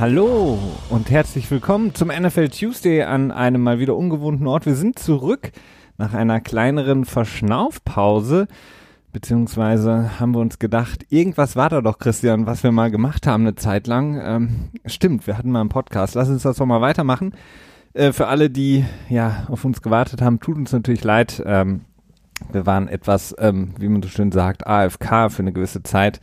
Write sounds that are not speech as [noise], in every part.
Hallo und herzlich willkommen zum NFL Tuesday an einem mal wieder ungewohnten Ort. Wir sind zurück nach einer kleineren Verschnaufpause, beziehungsweise haben wir uns gedacht, irgendwas war da doch, Christian, was wir mal gemacht haben eine Zeit lang. Ähm, stimmt, wir hatten mal einen Podcast. Lass uns das doch mal weitermachen. Äh, für alle, die ja auf uns gewartet haben, tut uns natürlich leid. Ähm, wir waren etwas, ähm, wie man so schön sagt, AFK für eine gewisse Zeit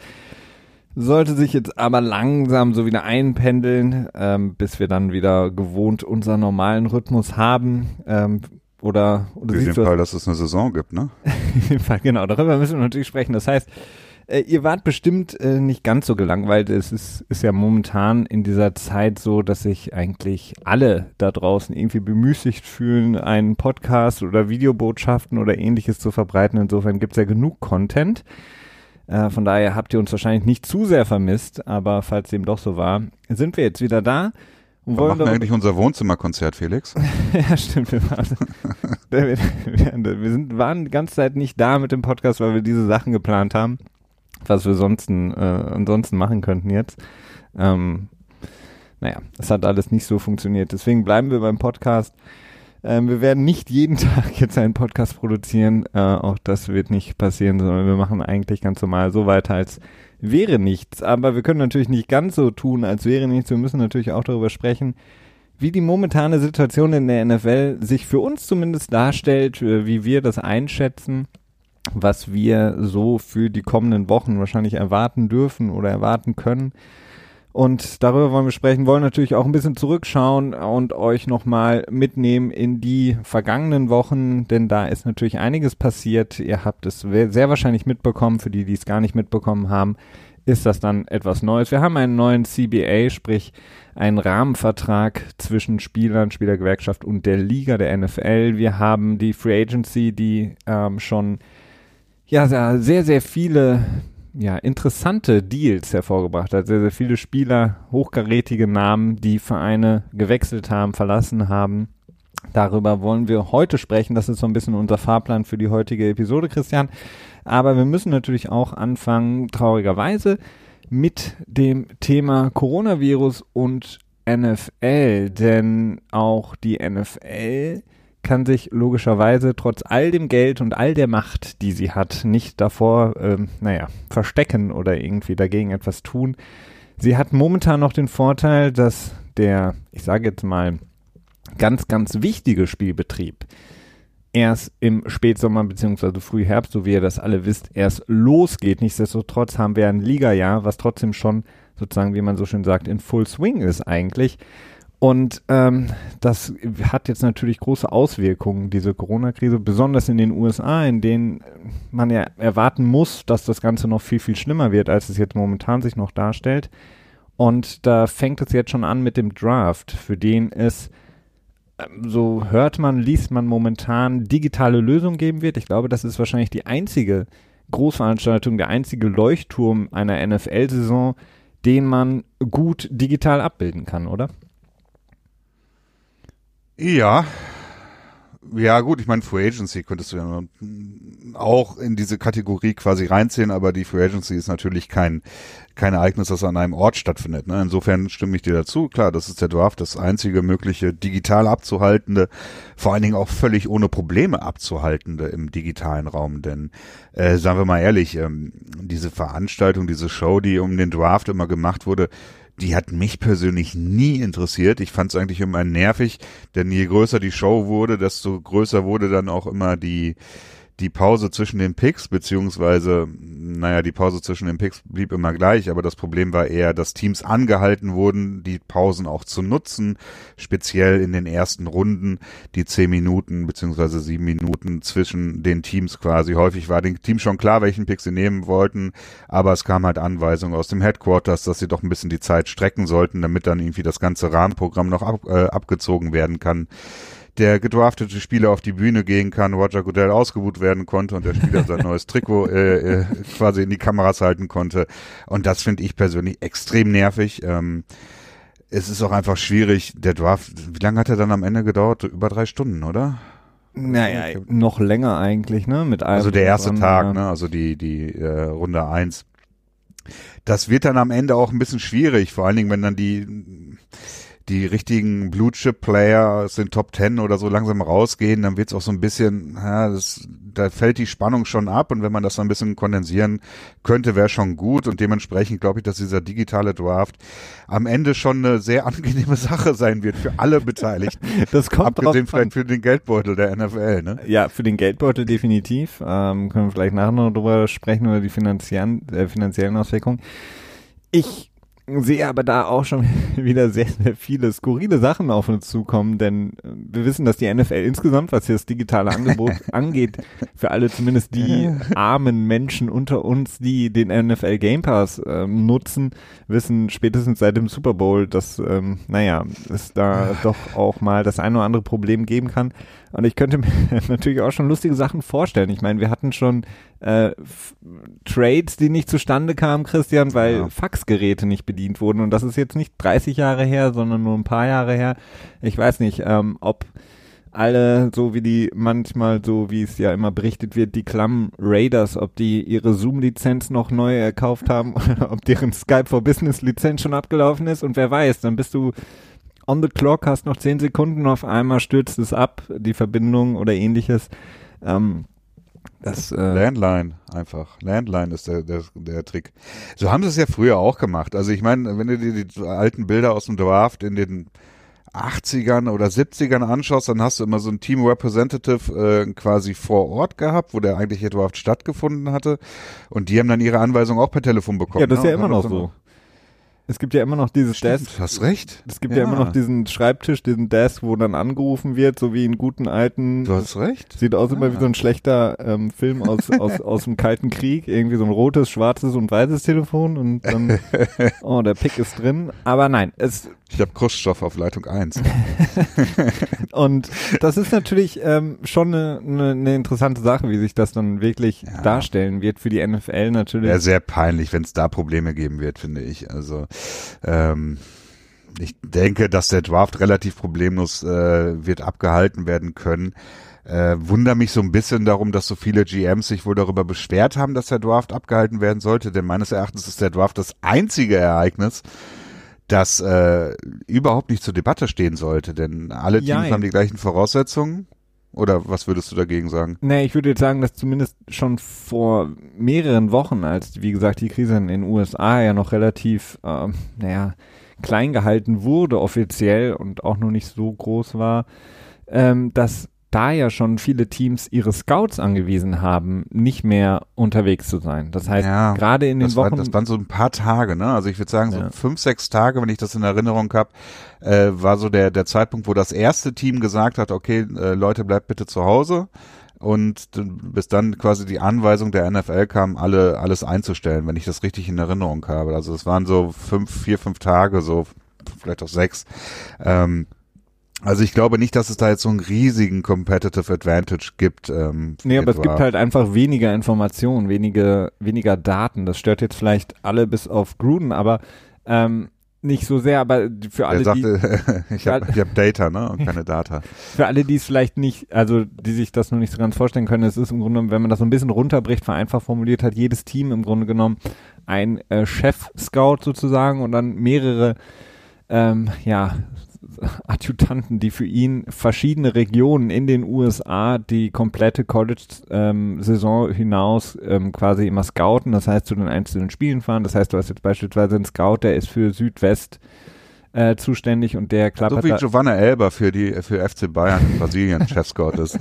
sollte sich jetzt aber langsam so wieder einpendeln, ähm, bis wir dann wieder gewohnt unseren normalen Rhythmus haben. Ähm, oder, oder Für den Fall, dass es eine Saison gibt, ne? [laughs] Fall, genau, darüber müssen wir natürlich sprechen. Das heißt, äh, ihr wart bestimmt äh, nicht ganz so gelangweilt. Es ist, ist ja momentan in dieser Zeit so, dass sich eigentlich alle da draußen irgendwie bemüßigt fühlen, einen Podcast oder Videobotschaften oder ähnliches zu verbreiten. Insofern gibt es ja genug Content. Äh, von daher habt ihr uns wahrscheinlich nicht zu sehr vermisst, aber falls dem doch so war, sind wir jetzt wieder da. Und wollen machen eigentlich unser Wohnzimmerkonzert, Felix? [laughs] ja, stimmt. Wir, waren, [laughs] wir, wir sind, waren die ganze Zeit nicht da mit dem Podcast, weil wir diese Sachen geplant haben, was wir sonst, äh, ansonsten machen könnten jetzt. Ähm, naja, es hat alles nicht so funktioniert. Deswegen bleiben wir beim Podcast. Ähm, wir werden nicht jeden [laughs] Tag jetzt einen Podcast produzieren. Äh, auch das wird nicht passieren, sondern wir machen eigentlich ganz normal so weiter, als wäre nichts. Aber wir können natürlich nicht ganz so tun, als wäre nichts. Wir müssen natürlich auch darüber sprechen, wie die momentane Situation in der NFL sich für uns zumindest darstellt, äh, wie wir das einschätzen, was wir so für die kommenden Wochen wahrscheinlich erwarten dürfen oder erwarten können. Und darüber wollen wir sprechen, wollen natürlich auch ein bisschen zurückschauen und euch nochmal mitnehmen in die vergangenen Wochen, denn da ist natürlich einiges passiert. Ihr habt es sehr wahrscheinlich mitbekommen, für die, die es gar nicht mitbekommen haben, ist das dann etwas Neues. Wir haben einen neuen CBA, sprich einen Rahmenvertrag zwischen Spielern, Spielergewerkschaft und der Liga der NFL. Wir haben die Free Agency, die ähm, schon ja sehr, sehr viele ja, interessante Deals hervorgebracht hat. Sehr, sehr viele Spieler, hochkarätige Namen, die Vereine gewechselt haben, verlassen haben. Darüber wollen wir heute sprechen. Das ist so ein bisschen unser Fahrplan für die heutige Episode, Christian. Aber wir müssen natürlich auch anfangen, traurigerweise, mit dem Thema Coronavirus und NFL. Denn auch die NFL kann sich logischerweise trotz all dem Geld und all der Macht, die sie hat, nicht davor, ähm, naja, verstecken oder irgendwie dagegen etwas tun. Sie hat momentan noch den Vorteil, dass der, ich sage jetzt mal, ganz, ganz wichtige Spielbetrieb erst im Spätsommer bzw. Frühherbst, so wie ihr das alle wisst, erst losgeht. Nichtsdestotrotz haben wir ein Liga-Jahr, was trotzdem schon sozusagen, wie man so schön sagt, in Full Swing ist eigentlich. Und ähm, das hat jetzt natürlich große Auswirkungen, diese Corona-Krise, besonders in den USA, in denen man ja erwarten muss, dass das Ganze noch viel, viel schlimmer wird, als es jetzt momentan sich noch darstellt. Und da fängt es jetzt schon an mit dem Draft, für den es, ähm, so hört man, liest man momentan, digitale Lösungen geben wird. Ich glaube, das ist wahrscheinlich die einzige Großveranstaltung, der einzige Leuchtturm einer NFL-Saison, den man gut digital abbilden kann, oder? Ja. Ja, gut, ich meine, Free Agency könntest du ja auch in diese Kategorie quasi reinziehen, aber die Free Agency ist natürlich kein, kein Ereignis, das an einem Ort stattfindet. Ne? Insofern stimme ich dir dazu. Klar, das ist der Draft, das einzige mögliche digital abzuhaltende, vor allen Dingen auch völlig ohne Probleme abzuhaltende im digitalen Raum. Denn, äh, sagen wir mal ehrlich, ähm, diese Veranstaltung, diese Show, die um den Draft immer gemacht wurde, die hat mich persönlich nie interessiert. Ich fand es eigentlich immer nervig, denn je größer die Show wurde, desto größer wurde dann auch immer die die Pause zwischen den Picks, beziehungsweise, naja, die Pause zwischen den Picks blieb immer gleich, aber das Problem war eher, dass Teams angehalten wurden, die Pausen auch zu nutzen, speziell in den ersten Runden, die zehn Minuten beziehungsweise sieben Minuten zwischen den Teams quasi. Häufig war den Team schon klar, welchen Pick sie nehmen wollten, aber es kam halt Anweisung aus dem Headquarters, dass sie doch ein bisschen die Zeit strecken sollten, damit dann irgendwie das ganze Rahmenprogramm noch ab, äh, abgezogen werden kann der gedraftete Spieler auf die Bühne gehen kann, Roger Goodell ausgebucht werden konnte und der Spieler sein neues Trikot [laughs] äh, äh, quasi in die Kameras halten konnte. Und das finde ich persönlich extrem nervig. Ähm, es ist auch einfach schwierig, der Draft, wie lange hat er dann am Ende gedauert? Über drei Stunden, oder? Naja, noch länger eigentlich, ne? Mit allem also der erste Tag, ja. ne? Also die, die äh, Runde eins Das wird dann am Ende auch ein bisschen schwierig, vor allen Dingen, wenn dann die die richtigen Blue Chip Player aus den Top Ten oder so langsam rausgehen, dann wird es auch so ein bisschen, ja, das, da fällt die Spannung schon ab und wenn man das so ein bisschen kondensieren könnte, wäre schon gut und dementsprechend glaube ich, dass dieser digitale Draft am Ende schon eine sehr angenehme [laughs] Sache sein wird für alle Beteiligten. [laughs] Das kommt Abgesehen vielleicht für den Geldbeutel der NFL, ne? Ja, für den Geldbeutel definitiv. Ähm, können wir vielleicht nachher noch drüber sprechen, über die finanziellen, äh, finanziellen Auswirkungen. Ich sehe aber da auch schon [laughs] wieder sehr, sehr viele skurrile Sachen auf uns zukommen, denn äh, wir wissen, dass die NFL insgesamt, was hier das digitale Angebot [laughs] angeht, für alle zumindest die [laughs] armen Menschen unter uns, die den NFL Game Pass ähm, nutzen, wissen spätestens seit dem Super Bowl, dass, ähm, naja, es da doch auch mal das eine oder andere Problem geben kann. Und ich könnte mir [laughs] natürlich auch schon lustige Sachen vorstellen. Ich meine, wir hatten schon äh, Trades, die nicht zustande kamen, Christian, weil ja. Faxgeräte nicht bedient wurden. Und das ist jetzt nicht 30 Jahre her, sondern nur ein paar Jahre her. Ich weiß nicht, ähm, ob alle, so wie die manchmal, so wie es ja immer berichtet wird, die Klamm Raiders, ob die ihre Zoom-Lizenz noch neu erkauft haben [laughs] oder ob deren Skype for Business-Lizenz schon abgelaufen ist. Und wer weiß, dann bist du on the clock, hast noch zehn Sekunden, auf einmal stürzt es ab, die Verbindung oder ähnliches. Ähm, das, äh Landline einfach. Landline ist der, der, der Trick. So haben sie es ja früher auch gemacht. Also ich meine, wenn du dir die alten Bilder aus dem Draft in den 80ern oder 70ern anschaust, dann hast du immer so ein Team Representative äh, quasi vor Ort gehabt, wo der eigentliche Draft stattgefunden hatte. Und die haben dann ihre Anweisung auch per Telefon bekommen. Ja, das ist ne? ja immer noch so. Es gibt ja immer noch dieses Stimmt, Desk. Du hast recht. Es gibt ja. ja. immer noch diesen Schreibtisch, diesen Desk, wo dann angerufen wird, so wie in guten alten. Du hast recht. Sieht aus ja. immer wie so ein schlechter ähm, Film aus, [laughs] aus, aus dem Kalten Krieg. Irgendwie so ein rotes, schwarzes und weißes Telefon und dann, [laughs] oh, der Pick ist drin. Aber nein, es. Ich habe Kruststoff auf Leitung 1. [laughs] und das ist natürlich ähm, schon eine, eine, eine interessante Sache, wie sich das dann wirklich ja. darstellen wird für die NFL natürlich. Ja, sehr peinlich, wenn es da Probleme geben wird, finde ich. Also ähm, ich denke, dass der Draft relativ problemlos äh, wird abgehalten werden können. Äh, wunder mich so ein bisschen darum, dass so viele GMs sich wohl darüber beschwert haben, dass der Draft abgehalten werden sollte, denn meines Erachtens ist der Draft das einzige Ereignis, das äh, überhaupt nicht zur Debatte stehen sollte, denn alle Teams Jein. haben die gleichen Voraussetzungen. Oder was würdest du dagegen sagen? Nee, ich würde jetzt sagen, dass zumindest schon vor mehreren Wochen, als wie gesagt die Krise in den USA ja noch relativ, äh, naja, klein gehalten wurde offiziell und auch noch nicht so groß war, ähm, dass da ja schon viele Teams ihre Scouts angewiesen haben, nicht mehr unterwegs zu sein. Das heißt, ja, gerade in den Wochen. War, das waren so ein paar Tage, ne? Also ich würde sagen, so ja. fünf, sechs Tage, wenn ich das in Erinnerung habe, äh, war so der, der Zeitpunkt, wo das erste Team gesagt hat, okay, äh, Leute, bleibt bitte zu Hause. Und bis dann quasi die Anweisung der NFL kam, alle alles einzustellen, wenn ich das richtig in Erinnerung habe. Also es waren so fünf, vier, fünf Tage, so vielleicht auch sechs. Ähm, also ich glaube nicht, dass es da jetzt so einen riesigen Competitive Advantage gibt. Ähm, nee, aber etwa. es gibt halt einfach weniger Informationen, wenige, weniger Daten. Das stört jetzt vielleicht alle bis auf Gruden, aber ähm, nicht so sehr, aber für alle, sagte, die, [laughs] ich habe hab Data, ne, und keine Data. [laughs] Für alle, die es vielleicht nicht, also die sich das noch nicht so ganz vorstellen können, es ist im Grunde, wenn man das so ein bisschen runterbricht, vereinfacht formuliert, hat jedes Team im Grunde genommen ein äh, Chef-Scout sozusagen und dann mehrere ähm, ja, Adjutanten, die für ihn verschiedene Regionen in den USA die komplette College-Saison ähm, hinaus ähm, quasi immer scouten, das heißt zu den einzelnen Spielen fahren. Das heißt, du hast jetzt beispielsweise einen Scout, der ist für Südwest äh, zuständig und der klappert. So wie Giovanna Elber für die für FC Bayern in Brasilien [laughs] Chefscout ist.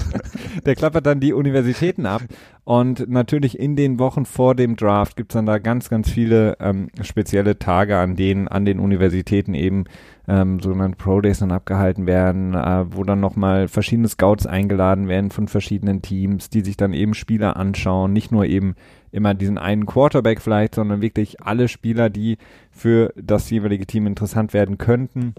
der klappert dann die Universitäten ab und natürlich in den Wochen vor dem Draft gibt's dann da ganz, ganz viele ähm, spezielle Tage, an denen an den Universitäten eben ähm, sogenannte Pro Days dann abgehalten werden, äh, wo dann nochmal verschiedene Scouts eingeladen werden von verschiedenen Teams, die sich dann eben Spieler anschauen, nicht nur eben immer diesen einen Quarterback vielleicht, sondern wirklich alle Spieler, die für das jeweilige Team interessant werden könnten.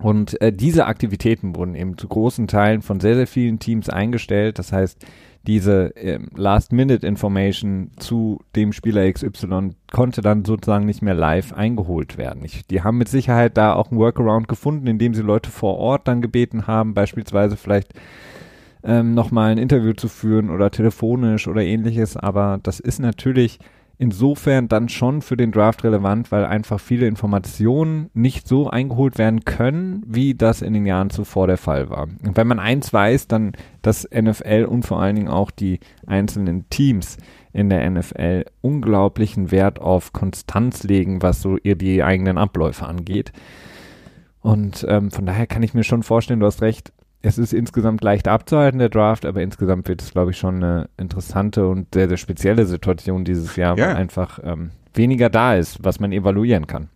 Und äh, diese Aktivitäten wurden eben zu großen Teilen von sehr, sehr vielen Teams eingestellt. Das heißt, diese äh, Last-Minute-Information zu dem Spieler XY konnte dann sozusagen nicht mehr live eingeholt werden. Ich, die haben mit Sicherheit da auch einen Workaround gefunden, indem sie Leute vor Ort dann gebeten haben, beispielsweise vielleicht ähm, nochmal ein Interview zu führen oder telefonisch oder ähnliches. Aber das ist natürlich insofern dann schon für den Draft relevant, weil einfach viele Informationen nicht so eingeholt werden können, wie das in den Jahren zuvor der Fall war. Und wenn man eins weiß, dann, dass NFL und vor allen Dingen auch die einzelnen Teams in der NFL unglaublichen Wert auf Konstanz legen, was so ihr die eigenen Abläufe angeht. Und ähm, von daher kann ich mir schon vorstellen, du hast recht, es ist insgesamt leicht abzuhalten, der Draft, aber insgesamt wird es, glaube ich, schon eine interessante und sehr, sehr spezielle Situation dieses Jahr, ja. weil einfach ähm, weniger da ist, was man evaluieren kann.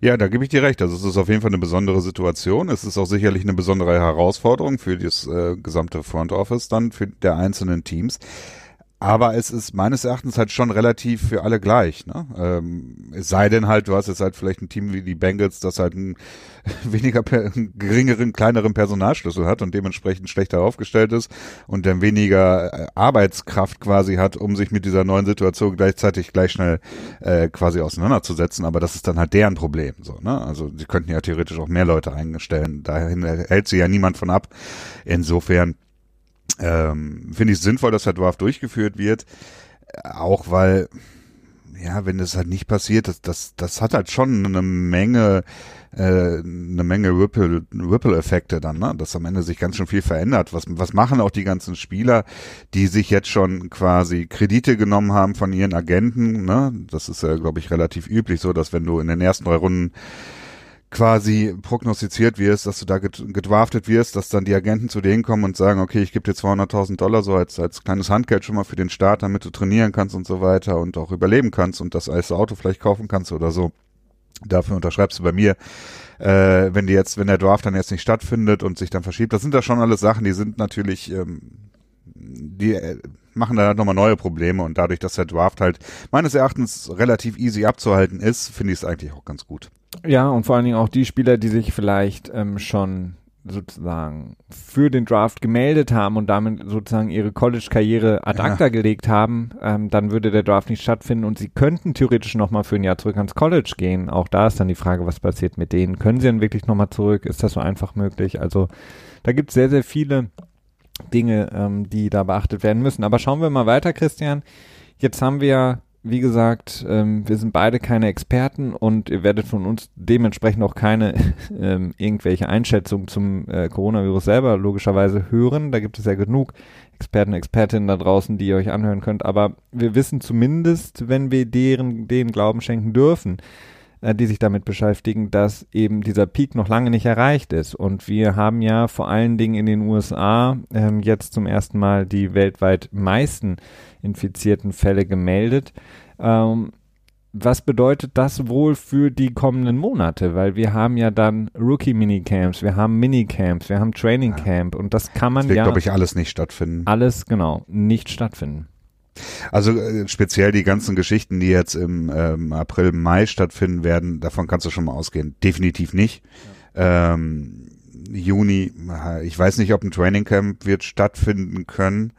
Ja, da gebe ich dir recht. Also es ist auf jeden Fall eine besondere Situation. Es ist auch sicherlich eine besondere Herausforderung für das äh, gesamte Front Office dann, für der einzelnen Teams. Aber es ist meines Erachtens halt schon relativ für alle gleich. Ne? Ähm, es sei denn halt, du hast jetzt halt vielleicht ein Team wie die Bengals, das halt einen [laughs] weniger einen geringeren, kleineren Personalschlüssel hat und dementsprechend schlechter aufgestellt ist und dann weniger äh, Arbeitskraft quasi hat, um sich mit dieser neuen Situation gleichzeitig gleich schnell äh, quasi auseinanderzusetzen. Aber das ist dann halt deren Problem. So, ne? Also sie könnten ja theoretisch auch mehr Leute einstellen. Dahin hält sie ja niemand von ab. Insofern ähm, finde ich sinnvoll, dass der Draft durchgeführt wird. Auch weil, ja, wenn das halt nicht passiert, das, das, das hat halt schon eine Menge, äh, eine Menge Ripple, Ripple-Effekte dann, ne? Dass am Ende sich ganz schön viel verändert. Was, was machen auch die ganzen Spieler, die sich jetzt schon quasi Kredite genommen haben von ihren Agenten, ne? Das ist ja, glaube ich, relativ üblich so, dass wenn du in den ersten drei Runden quasi prognostiziert wirst, dass du da gedraftet wirst, dass dann die Agenten zu denen kommen und sagen, okay, ich gebe dir 200.000 Dollar so als, als kleines Handgeld schon mal für den Start, damit du trainieren kannst und so weiter und auch überleben kannst und das als Auto vielleicht kaufen kannst oder so. Dafür unterschreibst du bei mir, äh, wenn die jetzt, wenn der Draft dann jetzt nicht stattfindet und sich dann verschiebt. Das sind da schon alles Sachen, die sind natürlich, ähm, die äh, machen da halt nochmal neue Probleme und dadurch, dass der Draft halt meines Erachtens relativ easy abzuhalten ist, finde ich es eigentlich auch ganz gut. Ja, und vor allen Dingen auch die Spieler, die sich vielleicht ähm, schon sozusagen für den Draft gemeldet haben und damit sozusagen ihre College-Karriere ad acta ja. gelegt haben, ähm, dann würde der Draft nicht stattfinden und sie könnten theoretisch nochmal für ein Jahr zurück ans College gehen. Auch da ist dann die Frage, was passiert mit denen? Können sie dann wirklich nochmal zurück? Ist das so einfach möglich? Also da gibt es sehr, sehr viele Dinge, ähm, die da beachtet werden müssen. Aber schauen wir mal weiter, Christian. Jetzt haben wir wie gesagt, ähm, wir sind beide keine Experten und ihr werdet von uns dementsprechend auch keine [laughs] ähm, irgendwelche Einschätzungen zum äh, Coronavirus selber logischerweise hören. Da gibt es ja genug Experten, Expertinnen da draußen, die ihr euch anhören könnt. Aber wir wissen zumindest, wenn wir deren, denen Glauben schenken dürfen, die sich damit beschäftigen, dass eben dieser Peak noch lange nicht erreicht ist. Und wir haben ja vor allen Dingen in den USA ähm, jetzt zum ersten Mal die weltweit meisten infizierten Fälle gemeldet. Ähm, was bedeutet das wohl für die kommenden Monate? Weil wir haben ja dann Rookie-Minicamps, wir haben Minicamps, wir haben Training Camp und das kann man das wird, ja. glaube ich, alles nicht stattfinden. Alles, genau, nicht stattfinden. Also äh, speziell die ganzen Geschichten, die jetzt im ähm, April, Mai stattfinden werden, davon kannst du schon mal ausgehen. Definitiv nicht. Ja. Ähm, Juni, ich weiß nicht, ob ein Training Camp wird stattfinden können.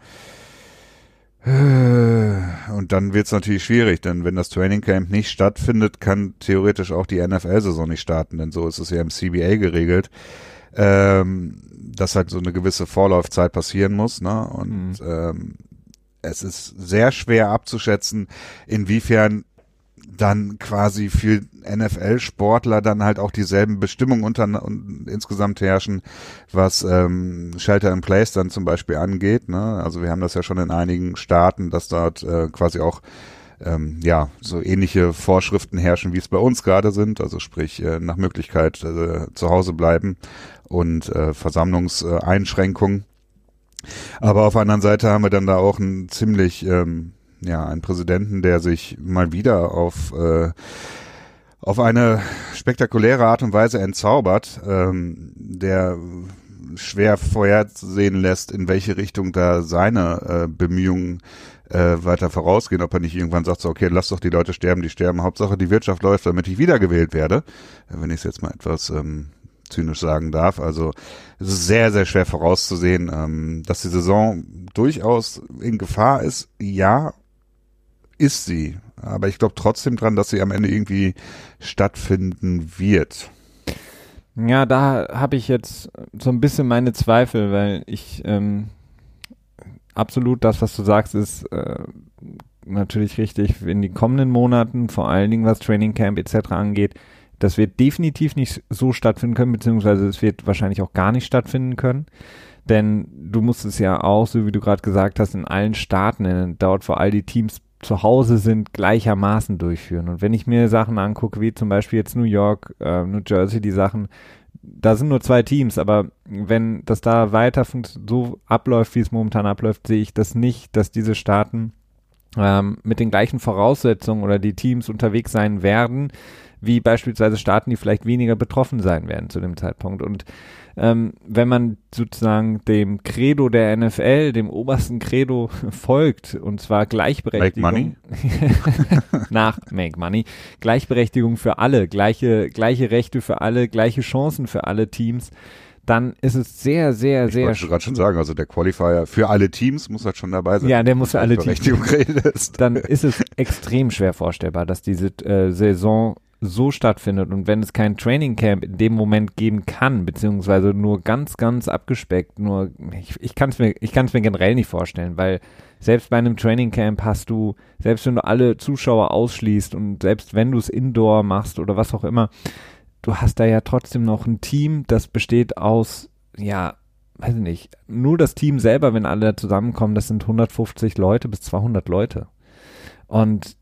Und dann wird es natürlich schwierig, denn wenn das Training Camp nicht stattfindet, kann theoretisch auch die NFL-Saison nicht starten, denn so ist es ja im CBA geregelt, ähm, dass halt so eine gewisse Vorlaufzeit passieren muss. Ne? Und mhm. ähm, es ist sehr schwer abzuschätzen, inwiefern dann quasi für NFL-Sportler dann halt auch dieselben Bestimmungen unter und insgesamt herrschen, was ähm, Shelter in Place dann zum Beispiel angeht. Ne? Also wir haben das ja schon in einigen Staaten, dass dort äh, quasi auch ähm, ja so ähnliche Vorschriften herrschen, wie es bei uns gerade sind. Also sprich äh, nach Möglichkeit äh, zu Hause bleiben und äh, Versammlungseinschränkungen. Aber auf der anderen Seite haben wir dann da auch einen ziemlich ähm, ja, einen Präsidenten, der sich mal wieder auf, äh, auf eine spektakuläre Art und Weise entzaubert, ähm, der schwer vorhersehen lässt, in welche Richtung da seine äh, Bemühungen äh, weiter vorausgehen, ob er nicht irgendwann sagt, so, okay, lass doch die Leute sterben, die sterben, Hauptsache die Wirtschaft läuft, damit ich wiedergewählt werde, wenn ich es jetzt mal etwas ähm, zynisch sagen darf. Also es ist sehr, sehr schwer vorauszusehen, ähm, dass die Saison durchaus in Gefahr ist, ja, ist sie. Aber ich glaube trotzdem dran, dass sie am Ende irgendwie stattfinden wird. Ja, da habe ich jetzt so ein bisschen meine Zweifel, weil ich ähm, absolut das, was du sagst, ist äh, natürlich richtig in die kommenden Monaten, vor allen Dingen was Training Camp etc. angeht. Das wird definitiv nicht so stattfinden können, beziehungsweise es wird wahrscheinlich auch gar nicht stattfinden können. Denn du musst es ja auch, so wie du gerade gesagt hast, in allen Staaten, in, dort wo all die Teams zu Hause sind, gleichermaßen durchführen. Und wenn ich mir Sachen angucke, wie zum Beispiel jetzt New York, äh, New Jersey, die Sachen, da sind nur zwei Teams, aber wenn das da weiter so abläuft, wie es momentan abläuft, sehe ich das nicht, dass diese Staaten ähm, mit den gleichen Voraussetzungen oder die Teams unterwegs sein werden, wie beispielsweise Staaten, die vielleicht weniger betroffen sein werden zu dem Zeitpunkt. Und ähm, wenn man sozusagen dem Credo der NFL, dem obersten Credo [laughs] folgt, und zwar Gleichberechtigung. Make money. [laughs] nach Make Money. Gleichberechtigung für alle, gleiche, gleiche Rechte für alle, gleiche Chancen für alle Teams, dann ist es sehr, sehr, ich sehr. wollte gerade schon sagen, also der Qualifier für alle Teams muss halt schon dabei sein. Ja, der muss für alle Teams. Redest. [laughs] Dann ist es extrem schwer vorstellbar, dass diese äh, Saison so stattfindet und wenn es kein Training Camp in dem Moment geben kann, beziehungsweise nur ganz, ganz abgespeckt, nur ich, ich kann es mir, mir generell nicht vorstellen, weil selbst bei einem Training Camp hast du, selbst wenn du alle Zuschauer ausschließt und selbst wenn du es indoor machst oder was auch immer, du hast da ja trotzdem noch ein Team, das besteht aus, ja, weiß ich nicht, nur das Team selber, wenn alle zusammenkommen, das sind 150 Leute bis 200 Leute. Und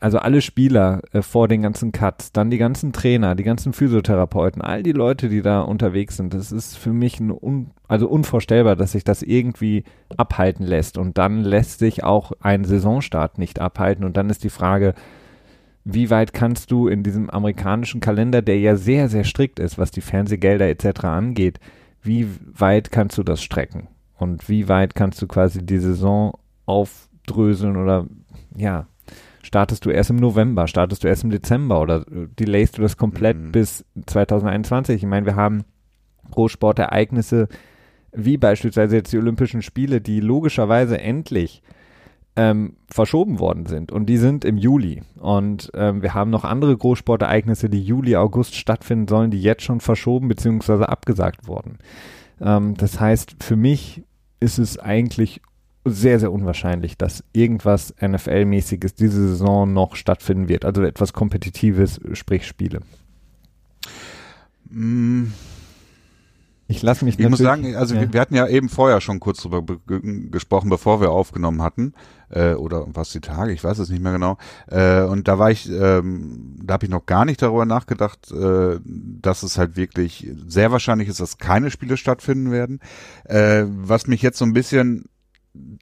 also alle Spieler äh, vor den ganzen Cuts, dann die ganzen Trainer, die ganzen Physiotherapeuten, all die Leute, die da unterwegs sind, das ist für mich un, also unvorstellbar, dass sich das irgendwie abhalten lässt. Und dann lässt sich auch ein Saisonstart nicht abhalten. Und dann ist die Frage, wie weit kannst du in diesem amerikanischen Kalender, der ja sehr, sehr strikt ist, was die Fernsehgelder etc. angeht, wie weit kannst du das strecken? Und wie weit kannst du quasi die Saison aufdröseln oder ja, startest du erst im November, startest du erst im Dezember oder äh, delayst du das komplett mhm. bis 2021? Ich meine, wir haben Großsportereignisse wie beispielsweise jetzt die Olympischen Spiele, die logischerweise endlich ähm, verschoben worden sind und die sind im Juli und ähm, wir haben noch andere Großsportereignisse, die Juli, August stattfinden sollen, die jetzt schon verschoben bzw. abgesagt wurden. Ähm, das heißt, für mich ist es eigentlich sehr, sehr unwahrscheinlich, dass irgendwas NFL-mäßiges diese Saison noch stattfinden wird. Also etwas Kompetitives, sprich Spiele. Mm. Ich lasse mich Ich muss sagen, also ja. wir, wir, hatten ja eben vorher schon kurz drüber gesprochen, bevor wir aufgenommen hatten, äh, oder was die Tage, ich weiß es nicht mehr genau. Äh, und da war ich, ähm, da habe ich noch gar nicht darüber nachgedacht, äh, dass es halt wirklich sehr wahrscheinlich ist, dass keine Spiele stattfinden werden. Äh, was mich jetzt so ein bisschen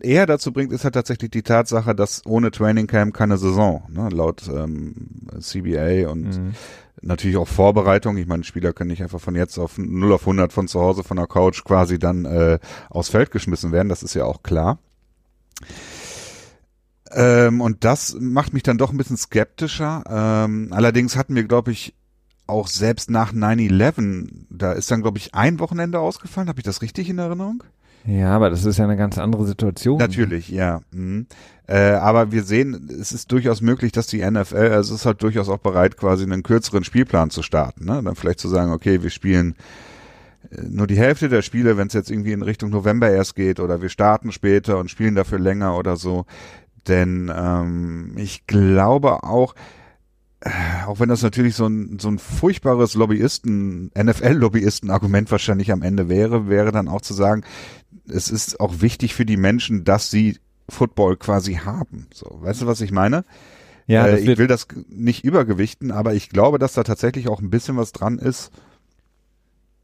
eher dazu bringt, ist halt tatsächlich die Tatsache, dass ohne Training Camp keine Saison, ne, laut ähm, CBA und mhm. natürlich auch Vorbereitung. Ich meine, Spieler können nicht einfach von jetzt auf 0 auf 100 von zu Hause von der Couch quasi dann äh, aufs Feld geschmissen werden. Das ist ja auch klar. Ähm, und das macht mich dann doch ein bisschen skeptischer. Ähm, allerdings hatten wir, glaube ich, auch selbst nach 9-11, da ist dann, glaube ich, ein Wochenende ausgefallen. Habe ich das richtig in Erinnerung? Ja, aber das ist ja eine ganz andere Situation. Natürlich, ja. Mhm. Äh, aber wir sehen, es ist durchaus möglich, dass die NFL, also es ist halt durchaus auch bereit, quasi einen kürzeren Spielplan zu starten. Ne? Dann vielleicht zu sagen, okay, wir spielen äh, nur die Hälfte der Spiele, wenn es jetzt irgendwie in Richtung November erst geht, oder wir starten später und spielen dafür länger oder so. Denn ähm, ich glaube auch, auch wenn das natürlich so ein, so ein furchtbares Lobbyisten, NFL-Lobbyisten-Argument wahrscheinlich am Ende wäre, wäre dann auch zu sagen, es ist auch wichtig für die Menschen, dass sie Football quasi haben. So, weißt du, was ich meine? Ja, äh, ich will das nicht übergewichten, aber ich glaube, dass da tatsächlich auch ein bisschen was dran ist,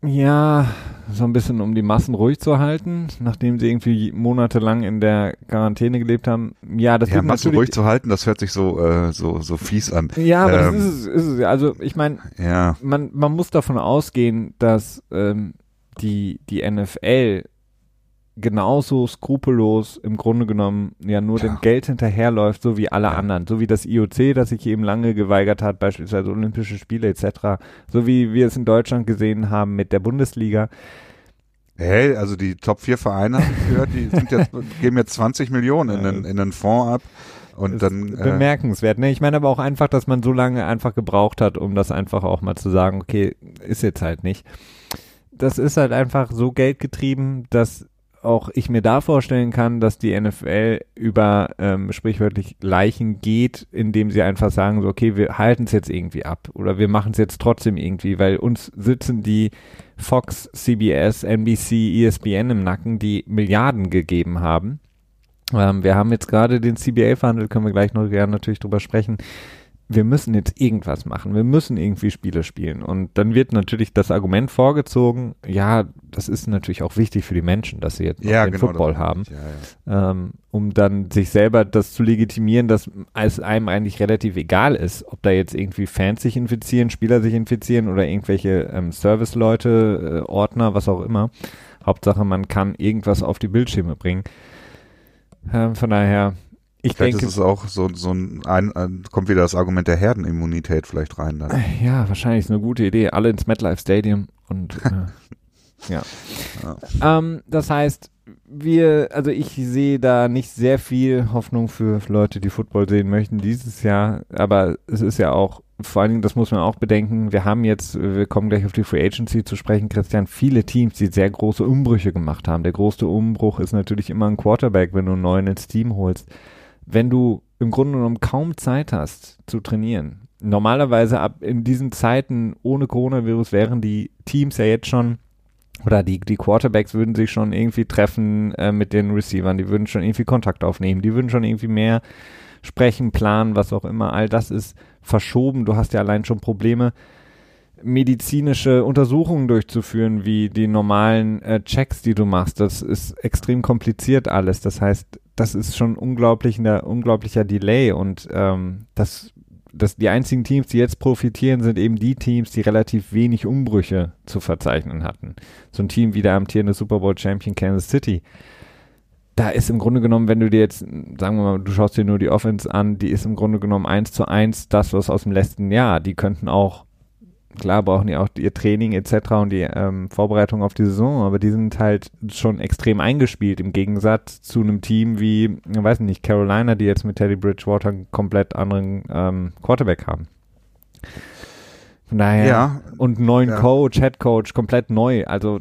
ja, so ein bisschen, um die Massen ruhig zu halten, nachdem sie irgendwie monatelang in der Quarantäne gelebt haben. Ja, das ja, Massen ruhig zu halten, das hört sich so äh, so so fies an. Ja, aber ähm, das ist es, ist es. Also ich meine, ja. man man muss davon ausgehen, dass ähm, die die NFL genauso skrupellos im Grunde genommen ja nur ja. dem Geld hinterherläuft, so wie alle ja. anderen. So wie das IOC, das sich eben lange geweigert hat, beispielsweise Olympische Spiele etc. So wie wir es in Deutschland gesehen haben mit der Bundesliga. Hey, also die Top 4 Vereine, habe ich gehört, die jetzt, [laughs] geben jetzt 20 Millionen in den, in den Fonds ab. Und dann, äh, bemerkenswert, ne? Ich meine aber auch einfach, dass man so lange einfach gebraucht hat, um das einfach auch mal zu sagen, okay, ist jetzt halt nicht. Das ist halt einfach so geldgetrieben, dass auch ich mir da vorstellen kann, dass die NFL über ähm, sprichwörtlich Leichen geht, indem sie einfach sagen, so, okay, wir halten es jetzt irgendwie ab oder wir machen es jetzt trotzdem irgendwie, weil uns sitzen die Fox, CBS, NBC, ESPN im Nacken, die Milliarden gegeben haben. Ähm, wir haben jetzt gerade den CBA-Verhandel, können wir gleich noch gerne natürlich drüber sprechen wir müssen jetzt irgendwas machen, wir müssen irgendwie Spiele spielen. Und dann wird natürlich das Argument vorgezogen, ja, das ist natürlich auch wichtig für die Menschen, dass sie jetzt ja, den genau, Football haben, Ja, ja. ähm, um dann sich selber das zu legitimieren, dass es einem eigentlich relativ egal ist, ob da jetzt irgendwie Fans sich infizieren, Spieler sich infizieren oder irgendwelche ähm, Serviceleute, äh, Ordner, was auch immer. Hauptsache, man kann irgendwas auf die Bildschirme bringen. Ähm, von daher, ich Vielleicht denke, ist es auch so, so ein, ein, kommt wieder das Argument der Herdenimmunität vielleicht rein dann. Ja, wahrscheinlich ist eine gute Idee. Alle ins MetLife Stadium und [laughs] äh, ja. Ähm, das heißt, wir, also ich sehe da nicht sehr viel Hoffnung für Leute, die Football sehen möchten dieses Jahr, aber es ist ja auch, vor allen Dingen, das muss man auch bedenken, wir haben jetzt, wir kommen gleich auf die Free Agency zu sprechen, Christian, viele Teams, die sehr große Umbrüche gemacht haben. Der größte Umbruch ist natürlich immer ein Quarterback, wenn du einen neuen ins Team holst wenn du im Grunde genommen kaum Zeit hast zu trainieren. Normalerweise ab in diesen Zeiten ohne Coronavirus wären die Teams ja jetzt schon oder die, die Quarterbacks würden sich schon irgendwie treffen äh, mit den Receivern, die würden schon irgendwie Kontakt aufnehmen, die würden schon irgendwie mehr sprechen, planen, was auch immer. All das ist verschoben. Du hast ja allein schon Probleme, medizinische Untersuchungen durchzuführen, wie die normalen äh, Checks, die du machst. Das ist extrem kompliziert alles. Das heißt, das ist schon unglaublich, ein unglaublicher Delay und ähm, das, das, die einzigen Teams, die jetzt profitieren, sind eben die Teams, die relativ wenig Umbrüche zu verzeichnen hatten. So ein Team wie der amtierende Super Bowl Champion Kansas City. Da ist im Grunde genommen, wenn du dir jetzt, sagen wir mal, du schaust dir nur die Offense an, die ist im Grunde genommen eins zu eins das, was aus dem letzten Jahr. Die könnten auch klar brauchen die auch ihr Training etc. und die ähm, Vorbereitung auf die Saison, aber die sind halt schon extrem eingespielt im Gegensatz zu einem Team wie, ich weiß nicht, Carolina, die jetzt mit Teddy Bridgewater einen komplett anderen ähm, Quarterback haben. Von daher Ja, und einen neuen ja. Coach, Head Coach, komplett neu. Also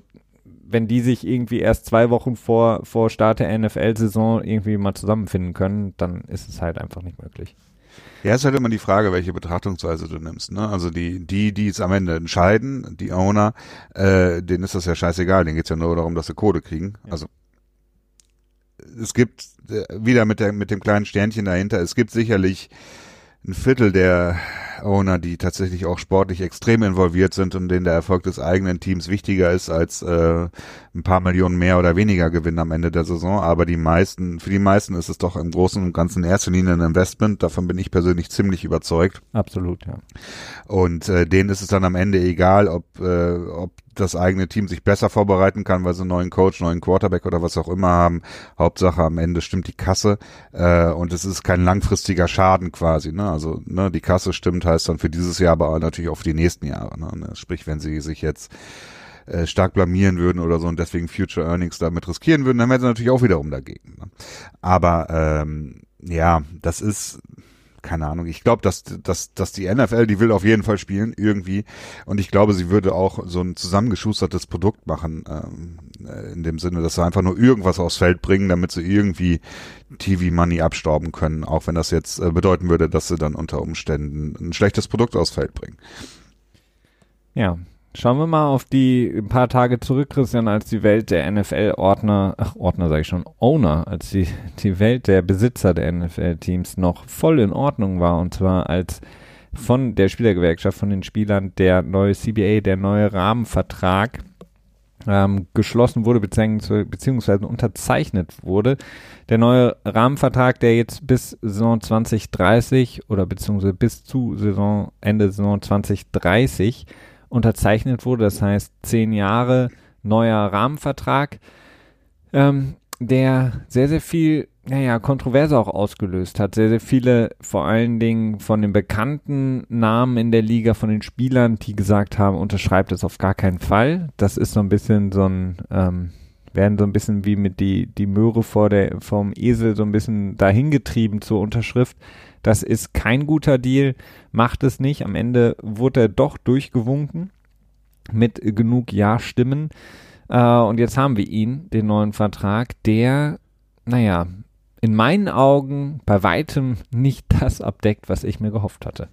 wenn die sich irgendwie erst zwei Wochen vor, vor Start der NFL-Saison irgendwie mal zusammenfinden können, dann ist es halt einfach nicht möglich. Ja, ist halt immer die Frage, welche Betrachtungsweise du nimmst. Ne? Also die, die, die es am Ende entscheiden, die Owner, äh, denen ist das ja scheißegal. Denen geht's ja nur darum, dass sie Kohle kriegen. Ja. Also es gibt äh, wieder mit der mit dem kleinen Sternchen dahinter. Es gibt sicherlich ein Viertel der Owner, die tatsächlich auch sportlich extrem involviert sind und denen der Erfolg des eigenen Teams wichtiger ist als äh, ein paar Millionen mehr oder weniger Gewinn am Ende der Saison. Aber die meisten, für die meisten ist es doch im Großen und Ganzen in erster Linie ein Investment. Davon bin ich persönlich ziemlich überzeugt. Absolut, ja. Und äh, denen ist es dann am Ende egal, ob, äh, ob das eigene Team sich besser vorbereiten kann, weil sie einen neuen Coach, neuen Quarterback oder was auch immer haben. Hauptsache am Ende stimmt die Kasse äh, und es ist kein langfristiger Schaden quasi. Ne? Also ne, die Kasse stimmt, heißt dann für dieses Jahr, aber natürlich auch für die nächsten Jahre. Ne? Sprich, wenn sie sich jetzt äh, stark blamieren würden oder so und deswegen Future Earnings damit riskieren würden, dann wären sie natürlich auch wiederum dagegen. Ne? Aber ähm, ja, das ist keine Ahnung. Ich glaube, dass, dass, dass die NFL, die will auf jeden Fall spielen, irgendwie. Und ich glaube, sie würde auch so ein zusammengeschustertes Produkt machen, ähm, äh, in dem Sinne, dass sie einfach nur irgendwas aufs Feld bringen, damit sie irgendwie TV-Money abstauben können, auch wenn das jetzt äh, bedeuten würde, dass sie dann unter Umständen ein schlechtes Produkt aufs Feld bringen. Ja, schauen wir mal auf die ein paar Tage zurück, Christian, als die Welt der NFL-Ordner, ach Ordner sage ich schon, Owner, als die, die Welt der Besitzer der NFL-Teams noch voll in Ordnung war und zwar als von der Spielergewerkschaft, von den Spielern der neue CBA, der neue Rahmenvertrag ähm, geschlossen wurde beziehungsweise, beziehungsweise unterzeichnet wurde. Der neue Rahmenvertrag, der jetzt bis Saison 2030 oder beziehungsweise bis zu Saison Ende Saison 2030 unterzeichnet wurde. Das heißt zehn Jahre neuer Rahmenvertrag, ähm, der sehr, sehr viel, naja, Kontroverse auch ausgelöst hat. Sehr, sehr viele, vor allen Dingen von den bekannten Namen in der Liga, von den Spielern, die gesagt haben, unterschreibt es auf gar keinen Fall. Das ist so ein bisschen so ein, ähm, werden so ein bisschen wie mit die, die Möhre vor der, vom Esel so ein bisschen dahingetrieben zur Unterschrift. Das ist kein guter Deal, macht es nicht. Am Ende wurde er doch durchgewunken mit genug Ja-Stimmen. Äh, und jetzt haben wir ihn, den neuen Vertrag, der, naja, in meinen Augen bei weitem nicht das abdeckt, was ich mir gehofft hatte.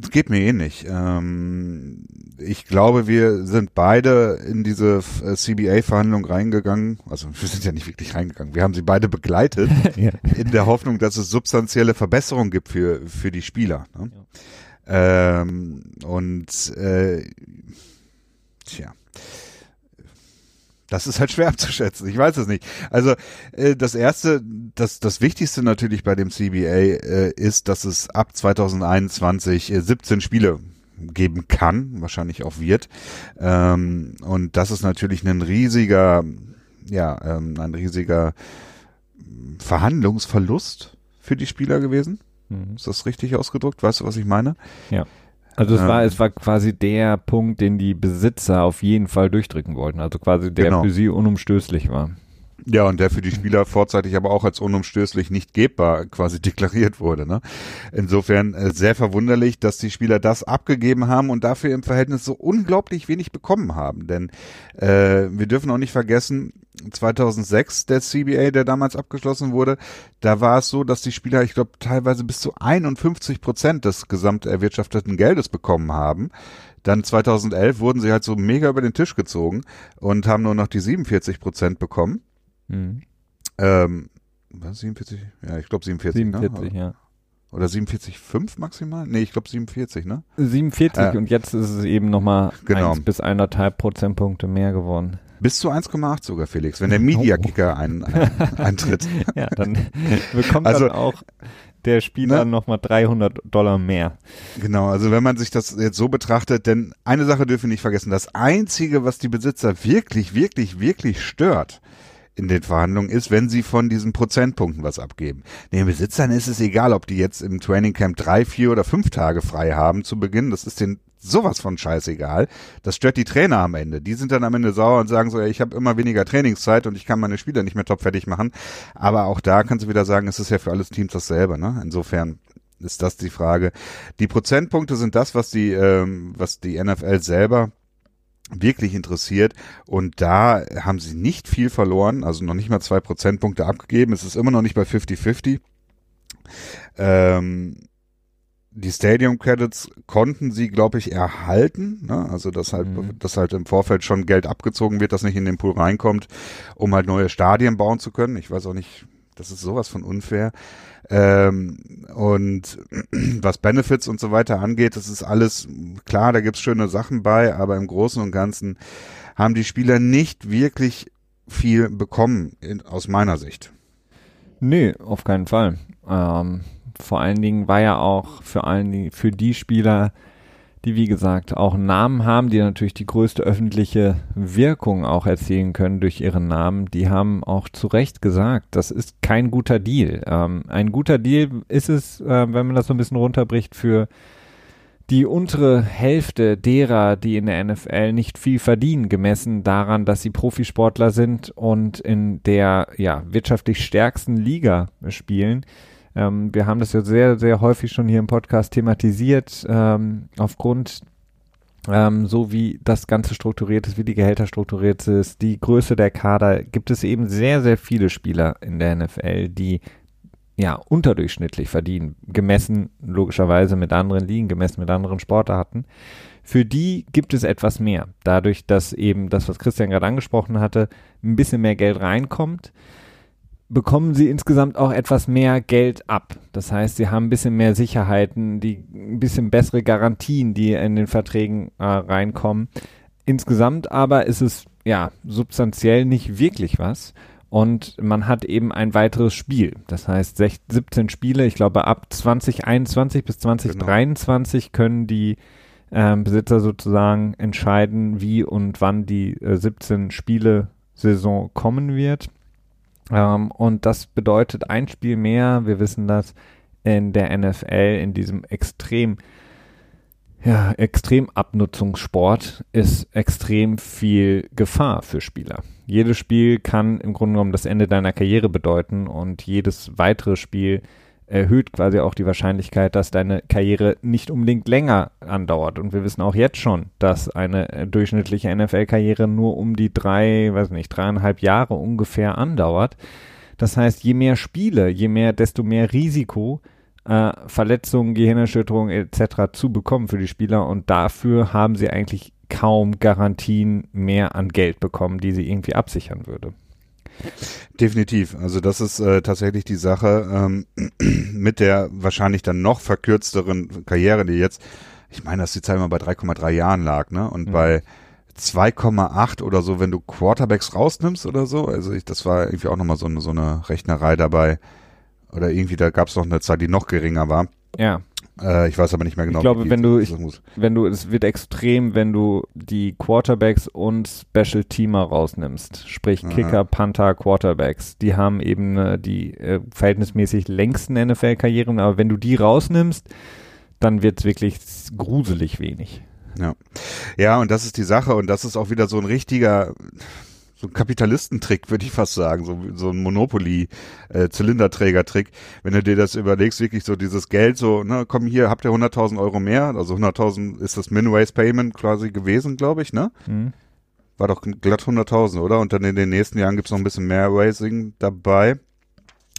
Es geht mir ähnlich. Ähm, ich glaube, wir sind beide in diese äh, CBA-Verhandlung reingegangen. Also wir sind ja nicht wirklich reingegangen. Wir haben sie beide begleitet [laughs] ja. in der Hoffnung, dass es substanzielle Verbesserungen gibt für für die Spieler. Ne? Ja. Ähm, und äh, tja das ist halt schwer [laughs] abzuschätzen. Ich weiß es nicht. Also äh, das erste, das das Wichtigste natürlich bei dem CBA äh, ist, dass es ab 2021 äh, 17 Spiele geben kann, wahrscheinlich auch wird. Ähm, und das ist natürlich ein riesiger, ja, ähm, ein riesiger Verhandlungsverlust für die Spieler gewesen. Mhm. Ist das richtig ausgedrückt? Weißt du, was ich meine? Ja. Also es war, es war quasi der Punkt, den die Besitzer auf jeden Fall durchdrücken wollten. Also quasi der genau. für sie unumstößlich war. Ja, und der für die Spieler vorzeitig aber auch als unumstößlich nicht gebbar quasi [laughs] deklariert wurde. Ne? Insofern äh, sehr verwunderlich, dass die Spieler das abgegeben haben und dafür im Verhältnis so unglaublich wenig bekommen haben. Denn äh, wir dürfen auch nicht vergessen, 2006 der CBA, der damals abgeschlossen wurde, da war es so, dass die Spieler, ich glaube, teilweise bis zu 51 Prozent des gesamt erwirtschafteten Geldes bekommen haben. Dann 2011 wurden sie halt so mega über den Tisch gezogen und haben nur noch die 47 Prozent bekommen. Mhm. Ähm, was, 47? Ja, ich glaube 47. 47, ne? ja. Oder 47,5 maximal? Nee, ich glaube 47, ne? 47 äh, und jetzt ist es eben nochmal genau. 1 bis 1,5 Prozentpunkte mehr geworden. Bis zu 1,8 sogar, Felix, wenn der Media-Kicker oh. ein, [laughs] ein, eintritt. ja, dann bekommt also, dann auch der Spieler ne? nochmal 300 Dollar mehr. Genau, also wenn man sich das jetzt so betrachtet, denn eine Sache dürfen wir nicht vergessen, das Einzige, was die Besitzer wirklich, wirklich, wirklich stört, in den Verhandlungen ist, wenn sie von diesen Prozentpunkten was abgeben. Den Besitzern ist es egal, ob die jetzt im Training Camp drei, vier oder fünf Tage frei haben zu Beginn. Das ist den sowas von scheißegal. Das stört die Trainer am Ende. Die sind dann am Ende sauer und sagen so, ey, ich habe immer weniger Trainingszeit und ich kann meine Spieler nicht mehr topfertig machen. Aber auch da kannst du wieder sagen, es ist ja für alles Teams dasselbe. Ne? Insofern ist das die Frage. Die Prozentpunkte sind das, was die, ähm, was die NFL selber wirklich interessiert. Und da haben sie nicht viel verloren, also noch nicht mal zwei Prozentpunkte abgegeben. Es ist immer noch nicht bei 50-50. Ähm, die Stadium Credits konnten sie, glaube ich, erhalten. Ne? Also dass halt, mhm. dass halt im Vorfeld schon Geld abgezogen wird, das nicht in den Pool reinkommt, um halt neue Stadien bauen zu können. Ich weiß auch nicht, das ist sowas von unfair. Ähm, und [clears throat] was Benefits und so weiter angeht, das ist alles klar, da gibt's schöne Sachen bei, aber im Großen und Ganzen haben die Spieler nicht wirklich viel bekommen, in, aus meiner Sicht. Nee, auf keinen Fall. Ähm, vor allen Dingen war ja auch für allen für die Spieler die wie gesagt auch Namen haben, die natürlich die größte öffentliche Wirkung auch erzielen können durch ihren Namen, die haben auch zu Recht gesagt, das ist kein guter Deal. Ähm, ein guter Deal ist es, äh, wenn man das so ein bisschen runterbricht, für die untere Hälfte derer, die in der NFL nicht viel verdienen, gemessen daran, dass sie Profisportler sind und in der ja wirtschaftlich stärksten Liga spielen ähm, wir haben das ja sehr, sehr häufig schon hier im Podcast thematisiert, ähm, aufgrund ähm, so wie das Ganze strukturiert ist, wie die Gehälter strukturiert ist, die Größe der Kader, gibt es eben sehr, sehr viele Spieler in der NFL, die ja unterdurchschnittlich verdienen, gemessen logischerweise mit anderen Ligen, gemessen mit anderen Sportarten. Für die gibt es etwas mehr, dadurch, dass eben das, was Christian gerade angesprochen hatte, ein bisschen mehr Geld reinkommt bekommen sie insgesamt auch etwas mehr Geld ab. Das heißt, sie haben ein bisschen mehr Sicherheiten, die ein bisschen bessere Garantien, die in den Verträgen äh, reinkommen. Insgesamt aber ist es ja substanziell nicht wirklich was. Und man hat eben ein weiteres Spiel. Das heißt, 16, 17 Spiele, ich glaube ab 2021 bis 2023 genau. können die äh, Besitzer sozusagen entscheiden, wie und wann die äh, 17 Spiele Saison kommen wird. Ähm, und das bedeutet ein Spiel mehr, wir wissen das, in der NFL, in diesem extrem, ja, extrem Abnutzungssport ist extrem viel Gefahr für Spieler. Jedes Spiel kann im Grunde genommen das Ende deiner Karriere bedeuten und jedes weitere Spiel erhöht quasi auch die Wahrscheinlichkeit, dass deine Karriere nicht unbedingt länger andauert. Und wir wissen auch jetzt schon, dass eine äh, durchschnittliche NFL-Karriere nur um die drei, weiß nicht, dreieinhalb Jahre ungefähr andauert. Das heißt, je mehr Spiele, je mehr, desto mehr Risiko, äh, Verletzungen, Gehirnerschütterungen etc. zu bekommen für die Spieler. Und dafür haben sie eigentlich kaum Garantien mehr an Geld bekommen, die sie irgendwie absichern würde. Definitiv. Also das ist äh, tatsächlich die Sache ähm, [clears throat] mit der wahrscheinlich dann noch verkürzteren Karriere, die jetzt, ich meine, dass die Zahl mal bei 3,3 Jahren lag, ne? Und mhm. bei 2,8 oder so, wenn du Quarterbacks rausnimmst oder so. Also ich, das war irgendwie auch nochmal so eine, so eine Rechnerei dabei. Oder irgendwie, da gab es noch eine Zahl, die noch geringer war. Ja. Äh, ich weiß aber nicht mehr genau. Ich glaube, wenn du, ich, wenn du, es wird extrem, wenn du die Quarterbacks und Special Teamer rausnimmst, sprich Aha. Kicker, Panther, Quarterbacks, die haben eben äh, die äh, verhältnismäßig längsten NFL-Karrieren, aber wenn du die rausnimmst, dann wird es wirklich gruselig wenig. Ja. ja, und das ist die Sache und das ist auch wieder so ein richtiger, so ein Kapitalistentrick, würde ich fast sagen, so, so ein Monopoly-Zylinderträger-Trick. Äh, Wenn du dir das überlegst, wirklich so dieses Geld, so, ne, komm hier, habt ihr 100.000 Euro mehr, also 100.000 ist das Minways Payment quasi gewesen, glaube ich, ne? Mhm. War doch glatt 100.000, oder? Und dann in den nächsten Jahren gibt's noch ein bisschen mehr Racing dabei.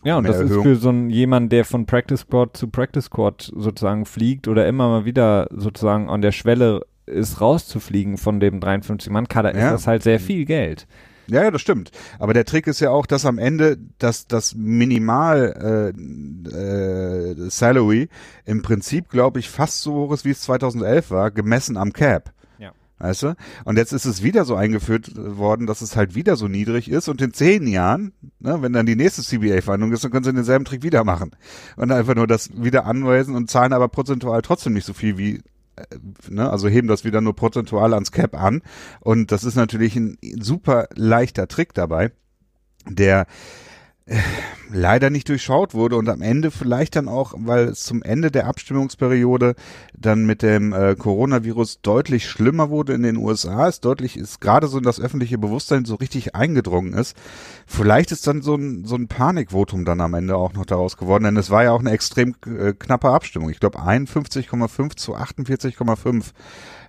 Ja, und das Erhöhung. ist für so einen jemand, der von Practice Squad zu Practice Squad sozusagen fliegt oder immer mal wieder sozusagen an der Schwelle ist, rauszufliegen von dem 53-Mann-Kader, ja. ist das halt sehr viel Geld. Ja, ja, das stimmt. Aber der Trick ist ja auch, dass am Ende das, das Minimal äh, äh, Salary im Prinzip, glaube ich, fast so hoch ist, wie es 2011 war, gemessen am Cap. Ja. Weißt du? Und jetzt ist es wieder so eingeführt worden, dass es halt wieder so niedrig ist und in zehn Jahren, ne, wenn dann die nächste CBA-Verhandlung ist, dann können sie denselben Trick wieder machen. Und einfach nur das wieder anweisen und zahlen aber prozentual trotzdem nicht so viel wie ne, also heben das wieder nur prozentual ans Cap an. Und das ist natürlich ein super leichter Trick dabei, der [sighs] leider nicht durchschaut wurde und am Ende vielleicht dann auch, weil es zum Ende der Abstimmungsperiode dann mit dem äh, Coronavirus deutlich schlimmer wurde in den USA, ist deutlich, ist gerade so in das öffentliche Bewusstsein so richtig eingedrungen ist. Vielleicht ist dann so ein, so ein Panikvotum dann am Ende auch noch daraus geworden, denn es war ja auch eine extrem äh, knappe Abstimmung. Ich glaube 51,5 zu 48,5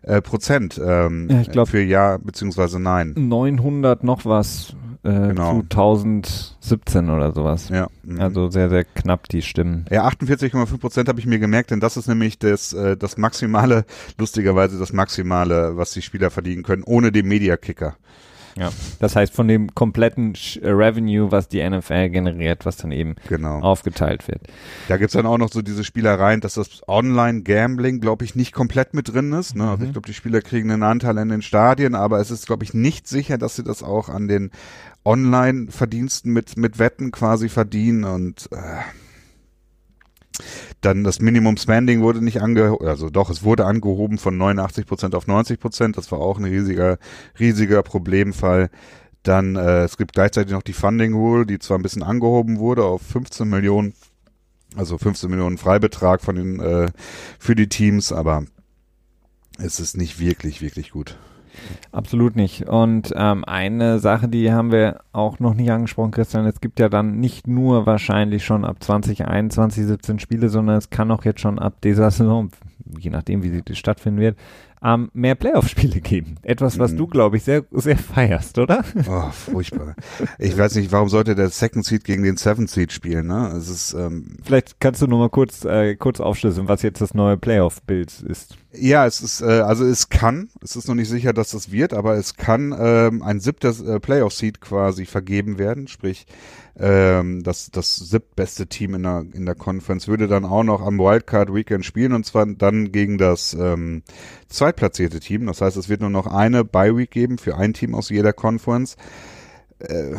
äh, Prozent ähm, ja, ich glaub, für Ja beziehungsweise Nein. 900 noch was äh, genau. zu 1017 oder sowas. Ja. Mhm. Also sehr, sehr knapp die Stimmen. Ja, 48,5 Prozent habe ich mir gemerkt, denn das ist nämlich das, äh, das Maximale, [laughs] lustigerweise das Maximale, was die Spieler verdienen können, ohne den Media-Kicker. Ja, das heißt von dem kompletten äh, Revenue, was die NFL generiert, was dann eben genau. aufgeteilt wird. Da gibt's dann auch noch so diese Spielereien, dass das Online-Gambling, glaube ich, nicht komplett mit drin ist. Ne? Also mhm. ich glaube, die Spieler kriegen einen Anteil an den Stadien, aber es ist, glaube ich, nicht sicher, dass sie das auch an den Online-Verdiensten mit, mit Wetten quasi verdienen und äh, dann das Minimum Spending wurde nicht angehoben, also doch, es wurde angehoben von 89 Prozent auf 90 Prozent. Das war auch ein riesiger, riesiger Problemfall. Dann, äh, es gibt gleichzeitig noch die Funding Rule, die zwar ein bisschen angehoben wurde auf 15 Millionen, also 15 Millionen Freibetrag von den, äh, für die Teams, aber es ist nicht wirklich, wirklich gut. Absolut nicht. Und ähm, eine Sache, die haben wir auch noch nicht angesprochen, Christian, es gibt ja dann nicht nur wahrscheinlich schon ab 2021 17 Spiele, sondern es kann auch jetzt schon ab dieser Saison, je nachdem, wie sie stattfinden wird, ähm, mehr Playoff-Spiele geben. Etwas, was mhm. du, glaube ich, sehr, sehr feierst, oder? Oh, furchtbar. Ich weiß nicht, warum sollte der Second Seed gegen den Seventh Seed spielen, ne? Es ist, ähm, Vielleicht kannst du nur mal kurz, äh, kurz aufschlüsseln, was jetzt das neue Playoff-Bild ist. Ja, es ist, äh, also es kann, es ist noch nicht sicher, dass das wird, aber es kann ähm, ein siebter äh, Playoff-Seed quasi vergeben werden, sprich, ähm, das, das siebtbeste Team in der, in der Conference würde dann auch noch am Wildcard Weekend spielen und zwar dann gegen das ähm, zweitplatzierte Team. Das heißt, es wird nur noch eine Bye Week geben für ein Team aus jeder Conference. Äh,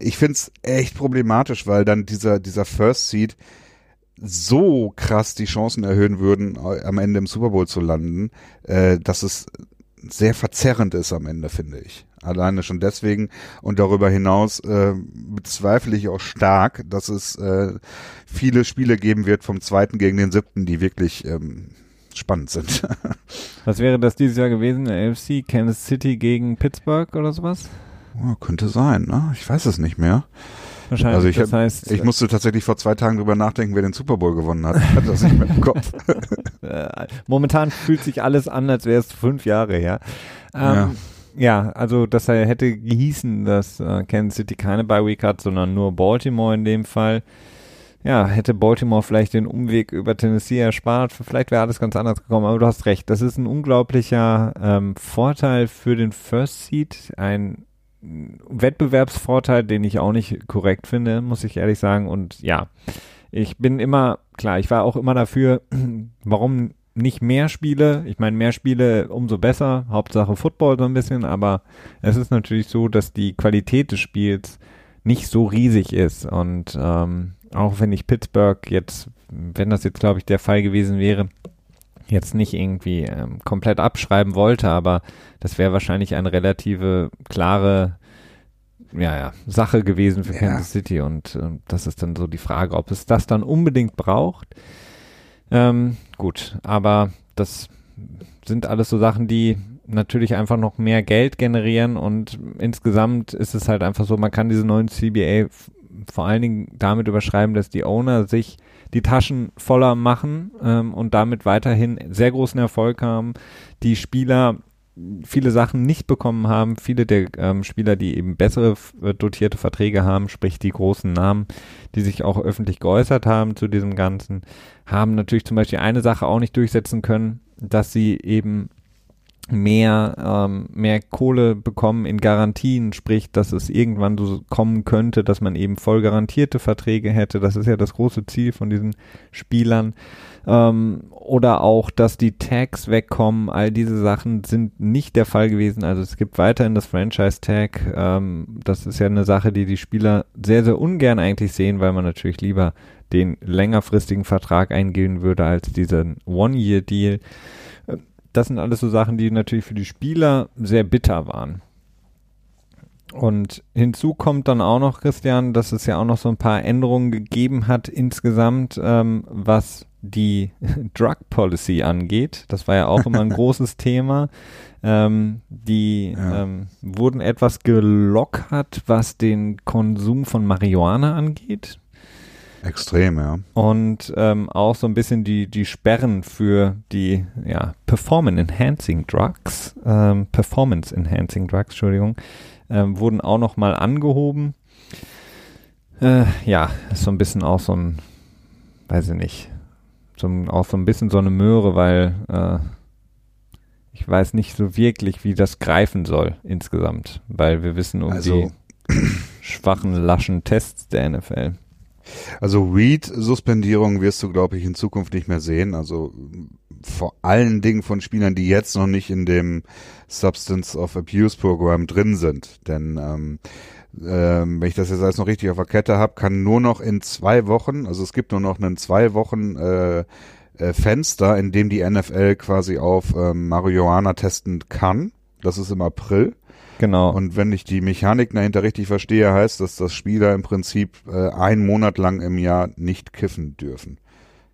ich find's echt problematisch, weil dann dieser, dieser First Seed so krass die Chancen erhöhen würden, am Ende im Super Bowl zu landen, äh, dass es sehr verzerrend ist am Ende, finde ich. Alleine schon deswegen und darüber hinaus äh, bezweifle ich auch stark, dass es äh, viele Spiele geben wird vom zweiten gegen den siebten, die wirklich ähm, spannend sind. [laughs] Was wäre das dieses Jahr gewesen? AFC, Kansas City gegen Pittsburgh oder sowas? Oh, könnte sein, ne? Ich weiß es nicht mehr. Wahrscheinlich. Also ich, das hab, heißt, ich musste tatsächlich vor zwei Tagen drüber nachdenken, wer den Super Bowl gewonnen hat. Hatte das nicht mehr im Kopf. [laughs] momentan fühlt sich alles an, als wäre es fünf Jahre her. Ähm, ja. ja. also das hätte gehießen, dass äh, Kansas City keine Bye Week hat, sondern nur Baltimore in dem Fall. Ja, hätte Baltimore vielleicht den Umweg über Tennessee erspart, vielleicht wäre alles ganz anders gekommen, aber du hast recht, das ist ein unglaublicher ähm, Vorteil für den First Seed, ein Wettbewerbsvorteil, den ich auch nicht korrekt finde, muss ich ehrlich sagen. Und ja, ich bin immer, klar, ich war auch immer dafür, [clears throat] warum nicht mehr Spiele? Ich meine, mehr Spiele umso besser. Hauptsache Football so ein bisschen, aber es ist natürlich so, dass die Qualität des Spiels nicht so riesig ist. Und ähm, auch wenn ich Pittsburgh jetzt, wenn das jetzt, glaube ich, der Fall gewesen wäre, jetzt nicht irgendwie ähm, komplett abschreiben wollte, aber das wäre wahrscheinlich eine relative klare ja, ja, Sache gewesen für ja. Kansas City und äh, das ist dann so die Frage, ob es das dann unbedingt braucht. Ähm, gut, aber das sind alles so Sachen, die natürlich einfach noch mehr Geld generieren und insgesamt ist es halt einfach so, man kann diese neuen CBA vor allen Dingen damit überschreiben, dass die Owner sich die Taschen voller machen ähm, und damit weiterhin sehr großen Erfolg haben. Die Spieler viele Sachen nicht bekommen haben, viele der ähm, Spieler, die eben bessere äh, dotierte Verträge haben, sprich die großen Namen, die sich auch öffentlich geäußert haben zu diesem Ganzen, haben natürlich zum Beispiel eine Sache auch nicht durchsetzen können, dass sie eben mehr, ähm, mehr Kohle bekommen in Garantien, sprich, dass es irgendwann so kommen könnte, dass man eben voll garantierte Verträge hätte. Das ist ja das große Ziel von diesen Spielern. Ähm, oder auch, dass die Tags wegkommen. All diese Sachen sind nicht der Fall gewesen. Also es gibt weiterhin das Franchise-Tag. Ähm, das ist ja eine Sache, die die Spieler sehr, sehr ungern eigentlich sehen, weil man natürlich lieber den längerfristigen Vertrag eingehen würde als diesen One-Year-Deal das sind alles so Sachen, die natürlich für die Spieler sehr bitter waren. Und hinzu kommt dann auch noch, Christian, dass es ja auch noch so ein paar Änderungen gegeben hat insgesamt, ähm, was die [laughs] Drug Policy angeht. Das war ja auch immer ein [laughs] großes Thema. Ähm, die ja. ähm, wurden etwas gelockert, was den Konsum von Marihuana angeht. Extrem, ja. Und ähm, auch so ein bisschen die, die Sperren für die ja, Performance-Enhancing Drugs, ähm, Performance-Enhancing Drugs, Entschuldigung, ähm, wurden auch nochmal angehoben. Äh, ja, ist so ein bisschen auch so ein, weiß ich nicht, so, auch so ein bisschen so eine Möhre, weil äh, ich weiß nicht so wirklich, wie das greifen soll insgesamt, weil wir wissen um also, die schwachen, laschen Tests der NFL. Also Read-Suspendierung wirst du, glaube ich, in Zukunft nicht mehr sehen. Also vor allen Dingen von Spielern, die jetzt noch nicht in dem Substance of Abuse Programm drin sind. Denn ähm, ähm, wenn ich das jetzt alles noch richtig auf der Kette habe, kann nur noch in zwei Wochen, also es gibt nur noch einen zwei Wochen äh, äh, Fenster, in dem die NFL quasi auf ähm, Marihuana testen kann. Das ist im April. Genau. Und wenn ich die Mechanik dahinter richtig verstehe, heißt das, dass Spieler im Prinzip äh, einen Monat lang im Jahr nicht kiffen dürfen.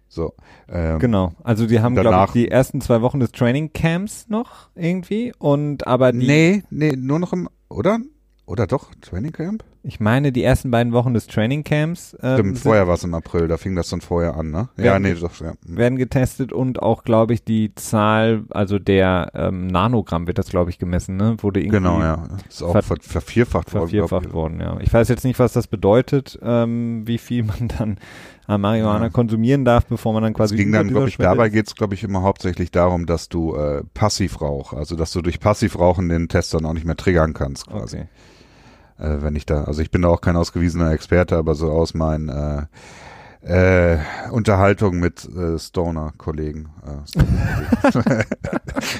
So. Ähm, genau. Also die haben, glaube ich, die ersten zwei Wochen des Training Camps noch irgendwie und aber die. Nee, nee, nur noch im, oder? Oder doch, Training Camp? Ich meine, die ersten beiden Wochen des Training Camps. Ähm, Stimmt, vorher war es im April, da fing das dann vorher an, ne? Ja, nee, doch, ja. Werden getestet und auch, glaube ich, die Zahl, also der ähm, Nanogramm wird das, glaube ich, gemessen, ne? Wurde irgendwie. Genau, ja. Ist auch ver vervierfacht, worden. Vervierfacht worden, ja. Ich weiß jetzt nicht, was das bedeutet, ähm, wie viel man dann an Marihuana ja. konsumieren darf, bevor man dann quasi. Es ging dann, glaube ich, dabei geht es, glaube ich, immer hauptsächlich darum, dass du äh, Passivrauch, also dass du durch Passivrauchen den Test dann auch nicht mehr triggern kannst, quasi. Okay äh, wenn ich da, also ich bin da auch kein ausgewiesener Experte, aber so aus meinen äh, äh, Unterhaltung mit äh, Stoner-Kollegen. Äh, Stoner ist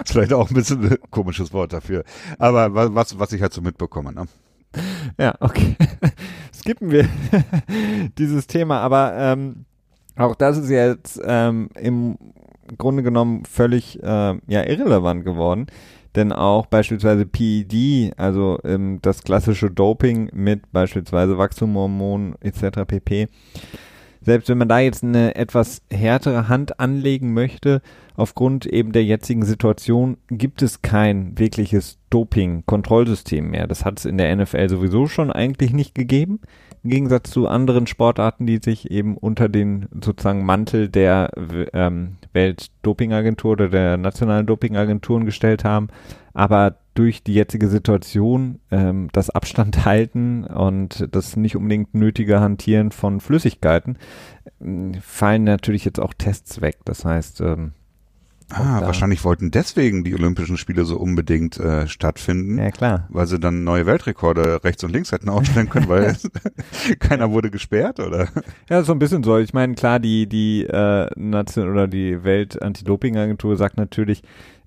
[laughs] [laughs] vielleicht auch ein bisschen ein komisches Wort dafür. Aber was, was ich halt so mitbekomme. Ne? Ja, okay. [laughs] Skippen wir dieses Thema, aber ähm, auch das ist jetzt ähm, im Grunde genommen völlig äh, ja irrelevant geworden denn auch beispielsweise PED, also ähm, das klassische Doping mit beispielsweise Wachstumhormonen etc. pp. Selbst wenn man da jetzt eine etwas härtere Hand anlegen möchte, aufgrund eben der jetzigen Situation gibt es kein wirkliches Doping-Kontrollsystem mehr. Das hat es in der NFL sowieso schon eigentlich nicht gegeben. Im Gegensatz zu anderen Sportarten, die sich eben unter den sozusagen Mantel der ähm, Weltdopingagentur oder der nationalen Dopingagenturen gestellt haben. Aber durch die jetzige Situation, ähm, das Abstand [laughs] halten und das nicht unbedingt nötige Hantieren von Flüssigkeiten, äh, fallen natürlich jetzt auch Tests weg. Das heißt, ähm, Ah, wahrscheinlich wollten deswegen die Olympischen Spiele so unbedingt äh, stattfinden. Ja, klar. Weil sie dann neue Weltrekorde rechts und links hätten aufstellen können, weil [laughs] keiner wurde gesperrt, oder? Ja, so ein bisschen so. Ich meine, klar, die, die äh, Nation oder die Welt-Anti-Doping-Agentur sagt natürlich,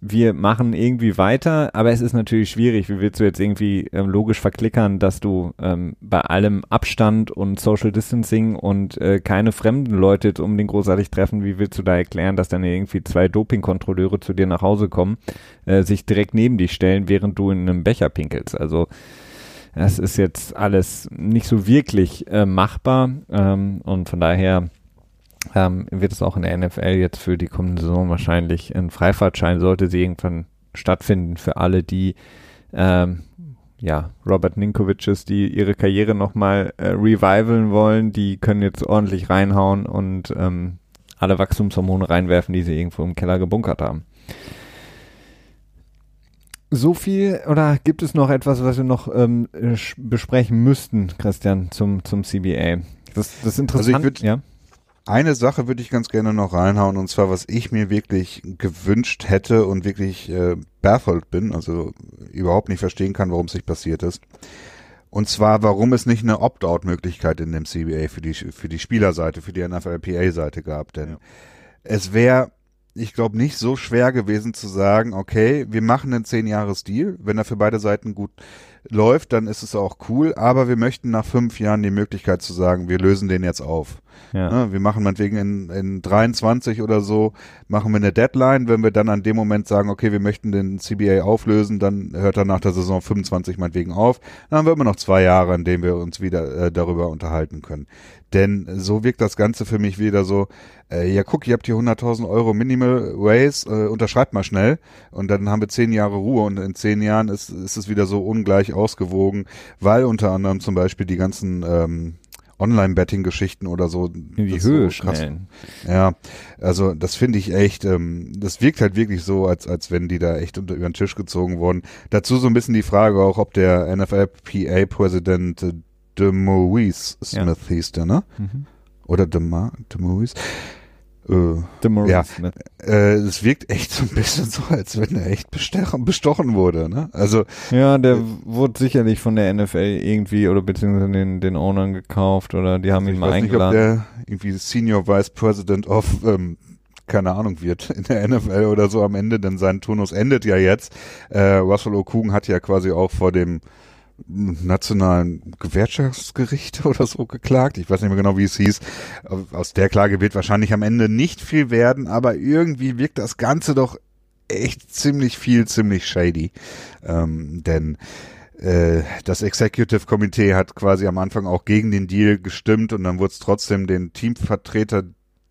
wir machen irgendwie weiter, aber es ist natürlich schwierig. Wie willst du jetzt irgendwie ähm, logisch verklickern, dass du ähm, bei allem Abstand und Social Distancing und äh, keine fremden Leute jetzt unbedingt großartig treffen, wie willst du da erklären, dass dann irgendwie zwei Dopingkontrolleure zu dir nach Hause kommen, äh, sich direkt neben dich stellen, während du in einem Becher pinkelst? Also das ist jetzt alles nicht so wirklich äh, machbar ähm, und von daher ähm, wird es auch in der NFL jetzt für die kommende Saison wahrscheinlich ein Freifahrtschein, sollte sie irgendwann stattfinden für alle, die ähm, ja, Robert Ninkoviches, die ihre Karriere nochmal äh, revivalen wollen, die können jetzt ordentlich reinhauen und ähm, alle Wachstumshormone reinwerfen, die sie irgendwo im Keller gebunkert haben. So viel oder gibt es noch etwas, was wir noch ähm, besprechen müssten, Christian, zum, zum CBA? Das, das ist interessant. Also ich würd, ja eine Sache würde ich ganz gerne noch reinhauen, und zwar, was ich mir wirklich gewünscht hätte und wirklich äh, baffled bin, also überhaupt nicht verstehen kann, warum es nicht passiert ist. Und zwar, warum es nicht eine Opt-out-Möglichkeit in dem CBA für die, für die Spielerseite, für die NFLPA-Seite gab. Denn ja. es wäre, ich glaube, nicht so schwer gewesen zu sagen, okay, wir machen einen 10-Jahres-Deal, wenn er für beide Seiten gut läuft, dann ist es auch cool, aber wir möchten nach fünf Jahren die Möglichkeit zu sagen, wir lösen den jetzt auf. Ja. Ne, wir machen meinetwegen in, in 23 oder so, machen wir eine Deadline. Wenn wir dann an dem Moment sagen, okay, wir möchten den CBA auflösen, dann hört er nach der Saison 25 meinetwegen auf. Dann haben wir immer noch zwei Jahre, in denen wir uns wieder äh, darüber unterhalten können. Denn so wirkt das Ganze für mich wieder so, äh, ja guck, ihr habt hier 100.000 Euro Minimal Ways, äh, unterschreibt mal schnell und dann haben wir zehn Jahre Ruhe und in zehn Jahren ist, ist es wieder so ungleich ausgewogen, weil unter anderem zum Beispiel die ganzen ähm, Online-Betting-Geschichten oder so. In die Höhe so schnellen. Ja, also das finde ich echt, ähm, das wirkt halt wirklich so, als, als wenn die da echt unter über den Tisch gezogen wurden. Dazu so ein bisschen die Frage auch, ob der NFLPA-Präsident äh, De Maurice Smith ja. hieß der, ne? Mhm. Oder De, Ma De Maurice. Äh, ja, äh, es wirkt echt so ein bisschen so, als wenn er echt bestochen, bestochen wurde, ne? Also ja, der äh, wurde sicherlich von der NFL irgendwie oder beziehungsweise den den Ownern gekauft oder die haben ihn mal eingeladen. Nicht, ob der irgendwie Senior Vice President of ähm, keine Ahnung wird [laughs] in der NFL oder so am Ende, denn sein Turnus endet ja jetzt. Äh, Russell O'Coogan hat ja quasi auch vor dem nationalen Gewerkschaftsgericht [laughs] oder so geklagt. Ich weiß nicht mehr genau, wie es hieß. Aus der Klage wird wahrscheinlich am Ende nicht viel werden, aber irgendwie wirkt das Ganze doch echt ziemlich viel, ziemlich shady. Ähm, denn äh, das Executive Committee hat quasi am Anfang auch gegen den Deal gestimmt und dann wurde es trotzdem den Teamvertreter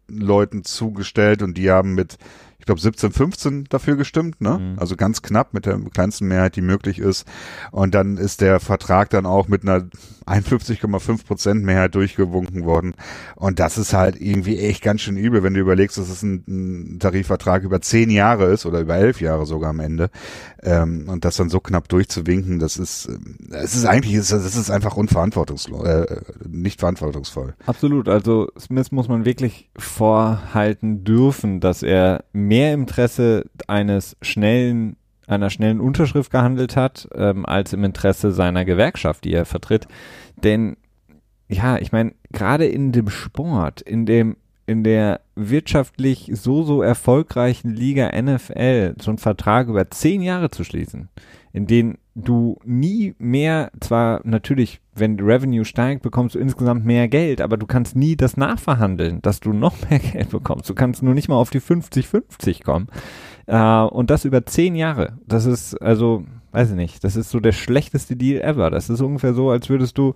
Leuten zugestellt und die haben mit ich glaube 17, 15 dafür gestimmt, ne? Mhm. Also ganz knapp mit der kleinsten Mehrheit, die möglich ist. Und dann ist der Vertrag dann auch mit einer 51,5 Prozent Mehrheit durchgewunken worden. Und das ist halt irgendwie echt ganz schön übel, wenn du überlegst, dass es ein, ein Tarifvertrag über zehn Jahre ist oder über elf Jahre sogar am Ende. Ähm, und das dann so knapp durchzuwinken, das ist, es ist eigentlich, das ist einfach unverantwortungslos, äh, nicht verantwortungsvoll. Absolut. Also Smith muss man wirklich vorhalten dürfen, dass er mehr Interesse eines schnellen einer schnellen Unterschrift gehandelt hat, ähm, als im Interesse seiner Gewerkschaft, die er vertritt. Denn ja, ich meine, gerade in dem Sport, in dem in der wirtschaftlich so, so erfolgreichen Liga NFL so einen Vertrag über zehn Jahre zu schließen, in denen du nie mehr, zwar natürlich, wenn Revenue steigt, bekommst du insgesamt mehr Geld, aber du kannst nie das nachverhandeln, dass du noch mehr [laughs] Geld bekommst. Du kannst nur nicht mal auf die 50-50 kommen. Äh, und das über zehn Jahre. Das ist, also, weiß ich nicht, das ist so der schlechteste Deal ever. Das ist ungefähr so, als würdest du,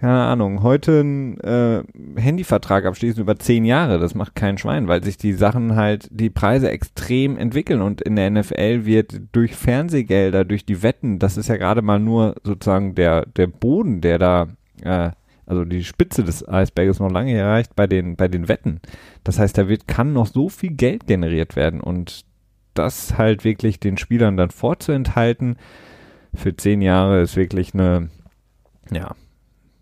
keine Ahnung, heute einen äh, Handyvertrag abschließen über zehn Jahre. Das macht kein Schwein, weil sich die Sachen halt, die Preise extrem entwickeln und in der NFL wird durch Fernsehgelder, durch die Wetten, das ist ja gerade mal nur sozusagen der, der Boden, der da äh, also die Spitze des Eisberges noch lange erreicht bei den, bei den Wetten. Das heißt, da wird, kann noch so viel Geld generiert werden und das halt wirklich den Spielern dann vorzuenthalten für zehn Jahre ist wirklich eine, ja,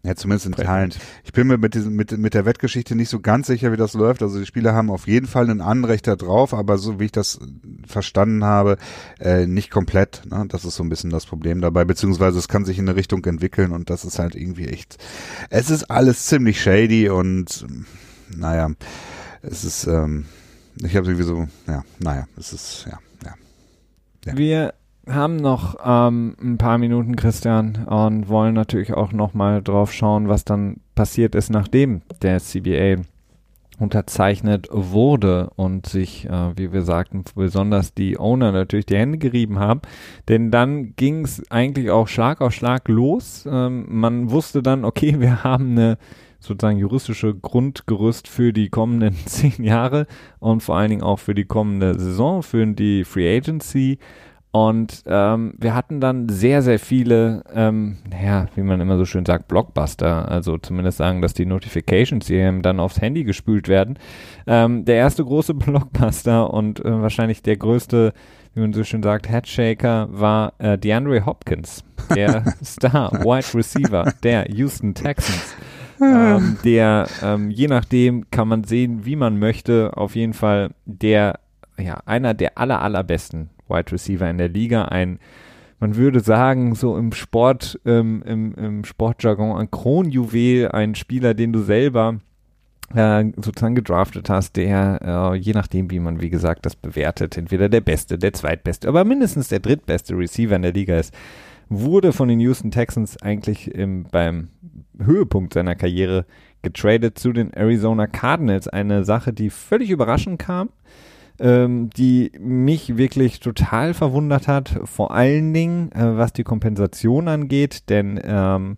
ja, zumindest in Teilen. Ich bin mir mit, diesem, mit, mit der Wettgeschichte nicht so ganz sicher, wie das läuft. Also die Spieler haben auf jeden Fall einen Anrecht da drauf, aber so wie ich das verstanden habe, äh, nicht komplett. Ne? Das ist so ein bisschen das Problem dabei, beziehungsweise es kann sich in eine Richtung entwickeln und das ist halt irgendwie echt. Es ist alles ziemlich shady und naja, es ist, ähm, ich habe irgendwie so, ja, naja, es ist, ja, ja. ja. Wir haben noch ähm, ein paar Minuten, Christian, und wollen natürlich auch noch mal drauf schauen, was dann passiert ist, nachdem der CBA unterzeichnet wurde und sich, äh, wie wir sagten, besonders die Owner natürlich die Hände gerieben haben. Denn dann ging es eigentlich auch Schlag auf Schlag los. Ähm, man wusste dann, okay, wir haben eine sozusagen juristische Grundgerüst für die kommenden [laughs] zehn Jahre und vor allen Dingen auch für die kommende Saison, für die Free Agency. Und ähm, wir hatten dann sehr, sehr viele, ähm, naja, wie man immer so schön sagt, Blockbuster. Also zumindest sagen, dass die Notifications hier dann aufs Handy gespült werden. Ähm, der erste große [laughs] Blockbuster und äh, wahrscheinlich der größte, wie man so schön sagt, Headshaker war äh, DeAndre Hopkins, der [laughs] Star Wide Receiver der Houston Texans. ähm, der, ähm, je nachdem kann man sehen, wie man möchte, auf jeden Fall der, ja, einer der aller, allerbesten Wide Receiver in der Liga, ein man würde sagen, so im Sport, ähm, im, im Sportjargon ein Kronjuwel, ein Spieler, den du selber äh, sozusagen gedraftet hast, der, äh, je nachdem, wie man, wie gesagt, das bewertet, entweder der beste, der zweitbeste, aber mindestens der drittbeste Receiver in der Liga ist, wurde von den Houston Texans eigentlich im, beim Höhepunkt seiner Karriere getradet zu den Arizona Cardinals. Eine Sache, die völlig überraschend kam ähm, die mich wirklich total verwundert hat, vor allen Dingen, äh, was die Kompensation angeht, denn ähm,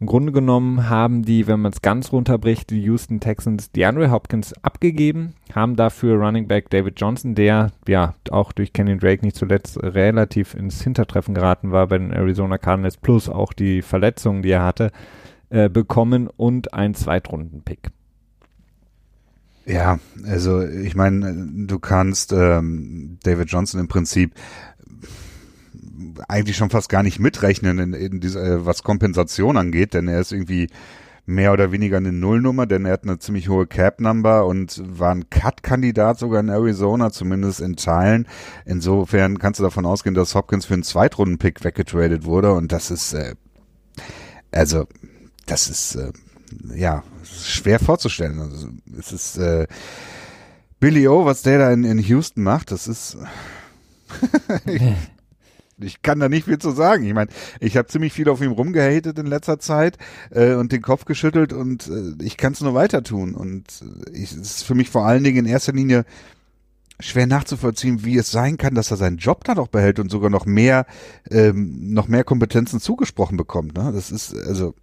im Grunde genommen haben die, wenn man es ganz runterbricht, die Houston Texans DeAndre Hopkins abgegeben, haben dafür Running Back David Johnson, der ja auch durch Kenyon Drake nicht zuletzt relativ ins Hintertreffen geraten war bei den Arizona Cardinals, plus auch die Verletzungen, die er hatte, äh, bekommen und ein Zweitrunden-Pick. Ja, also ich meine, du kannst ähm, David Johnson im Prinzip eigentlich schon fast gar nicht mitrechnen in, in diese, äh, was Kompensation angeht, denn er ist irgendwie mehr oder weniger eine Nullnummer, denn er hat eine ziemlich hohe Cap-Number und war ein Cut-Kandidat sogar in Arizona, zumindest in Teilen. Insofern kannst du davon ausgehen, dass Hopkins für einen Zweitrunden-Pick weggetradet wurde und das ist, äh, also, das ist, äh, ja, schwer vorzustellen. Also, es ist äh, Billy O, was der da in, in Houston macht, das ist ich, [laughs] ich, kann da nicht viel zu sagen. Ich meine, ich habe ziemlich viel auf ihm rumgehatet in letzter Zeit äh, und den Kopf geschüttelt und äh, ich kann es nur weiter tun. Und äh, es ist für mich vor allen Dingen in erster Linie schwer nachzuvollziehen, wie es sein kann, dass er seinen Job da noch behält und sogar noch mehr, ähm, noch mehr Kompetenzen zugesprochen bekommt. Ne? Das ist also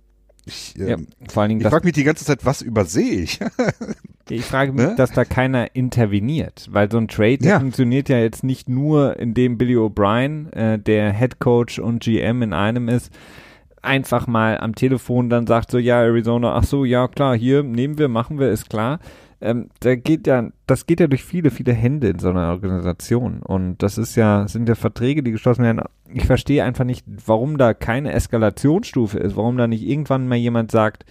ich, ähm, ja, vor allen Dingen, ich frage mich die ganze Zeit, was übersehe ich? [laughs] ich frage mich, ne? dass da keiner interveniert, weil so ein Trade ja. funktioniert ja jetzt nicht nur, indem Billy O'Brien, äh, der Head Coach und GM in einem ist, einfach mal am Telefon dann sagt so, ja, Arizona, ach so, ja, klar, hier nehmen wir, machen wir, ist klar, ähm, da geht ja, das geht ja durch viele, viele Hände in so einer Organisation. Und das ist ja, sind ja Verträge, die geschlossen werden. Ich verstehe einfach nicht, warum da keine Eskalationsstufe ist, warum da nicht irgendwann mal jemand sagt,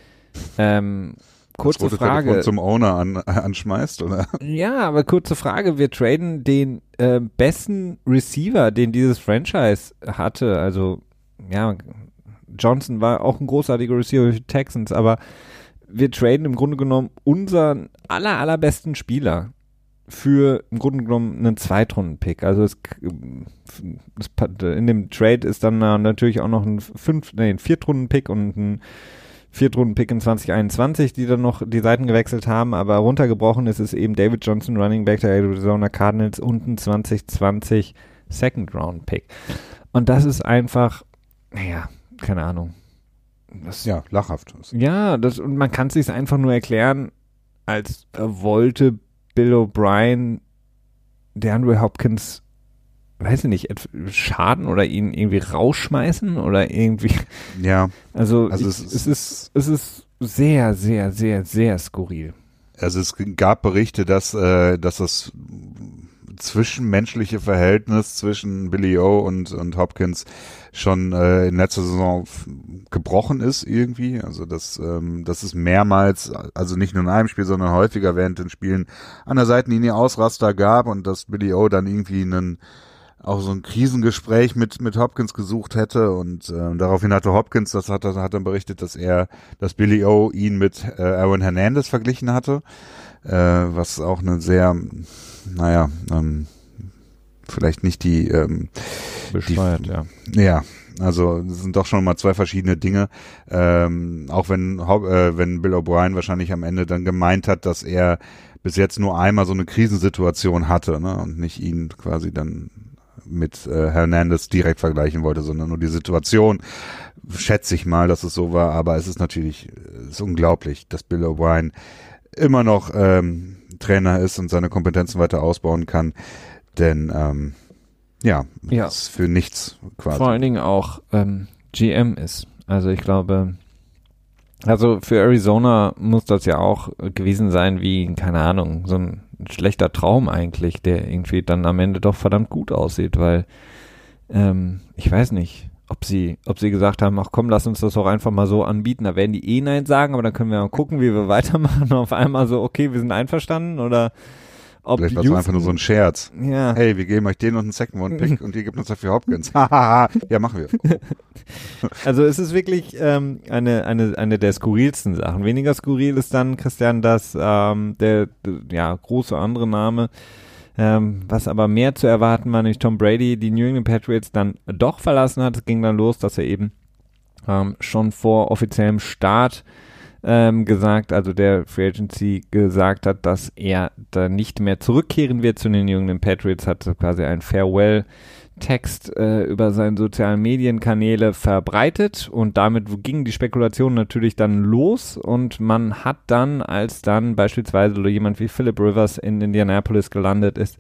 ähm, kurze Frage. Telefon zum Owner an, [laughs] anschmeißt, oder? Ja, aber kurze Frage. Wir traden den äh, besten Receiver, den dieses Franchise hatte. Also, ja, Johnson war auch ein großartiger Receiver für die Texans, aber wir traden im Grunde genommen unseren aller, allerbesten Spieler für im Grunde genommen einen Zweitrunden-Pick. Also es, es, in dem Trade ist dann natürlich auch noch ein, Fünf, nee, ein Viertrunden-Pick und ein Viertrunden-Pick in 2021, die dann noch die Seiten gewechselt haben, aber runtergebrochen ist es eben David Johnson, Running Back der Arizona Cardinals und ein 2020 Second-Round-Pick. Und das ist einfach, naja, keine Ahnung. Das, ja, lachhaft. Ja, das, und man kann es sich einfach nur erklären, als wollte Bill O'Brien DeAndre Hopkins, weiß ich nicht, schaden oder ihn irgendwie rausschmeißen oder irgendwie. Ja. Also, also ich, es, ist, es ist, es ist sehr, sehr, sehr, sehr skurril. Also es gab Berichte, dass, äh, dass das zwischenmenschliche Verhältnis zwischen Billy O und, und Hopkins schon äh, in letzter Saison gebrochen ist irgendwie. Also dass, ähm, dass es mehrmals, also nicht nur in einem Spiel, sondern häufiger während den Spielen an der Seitenlinie Ausraster gab und dass Billy O dann irgendwie einen auch so ein Krisengespräch mit mit Hopkins gesucht hätte und äh, daraufhin hatte Hopkins, das hat, hat dann berichtet, dass er, dass Billy O ihn mit äh, Aaron Hernandez verglichen hatte, äh, was auch eine sehr, naja, ähm, vielleicht nicht die ähm, bescheuert, die, ja. Ja, also es sind doch schon mal zwei verschiedene Dinge. Ähm, auch wenn äh, wenn Bill O'Brien wahrscheinlich am Ende dann gemeint hat, dass er bis jetzt nur einmal so eine Krisensituation hatte ne, und nicht ihn quasi dann mit äh, Hernandez direkt vergleichen wollte, sondern nur die Situation. Schätze ich mal, dass es so war, aber es ist natürlich es ist unglaublich, dass Bill O'Brien immer noch ähm, Trainer ist und seine Kompetenzen weiter ausbauen kann, denn ähm, ja, ja. ist für nichts quasi. Vor allen Dingen auch ähm, GM ist. Also ich glaube, also für Arizona muss das ja auch gewesen sein wie, keine Ahnung, so ein schlechter Traum eigentlich, der irgendwie dann am Ende doch verdammt gut aussieht, weil ähm, ich weiß nicht, ob sie, ob sie gesagt haben, ach komm, lass uns das doch einfach mal so anbieten. Da werden die eh Nein sagen, aber dann können wir mal gucken, wie wir [laughs] weitermachen. Und auf einmal so, okay, wir sind einverstanden oder ob Vielleicht war es einfach nur so ein Scherz. Ja. Hey, wir geben euch den und einen Second One Pick [laughs] und ihr gebt uns dafür Hopkins. [laughs] ja, machen wir. also es ist wirklich ähm, eine, eine, eine der skurrilsten Sachen. Weniger skurril ist dann, Christian, dass ähm, der, der ja, große andere Name, ähm, was aber mehr zu erwarten war, nämlich Tom Brady, die New England Patriots dann doch verlassen hat. Es ging dann los, dass er eben ähm, schon vor offiziellem Start ähm, gesagt, also der Free Agency gesagt hat, dass er da nicht mehr zurückkehren wird zu den jungen Patriots, hat quasi ein Farewell Text äh, über seine sozialen Medienkanäle verbreitet und damit ging die Spekulation natürlich dann los und man hat dann, als dann beispielsweise jemand wie Philip Rivers in Indianapolis gelandet ist,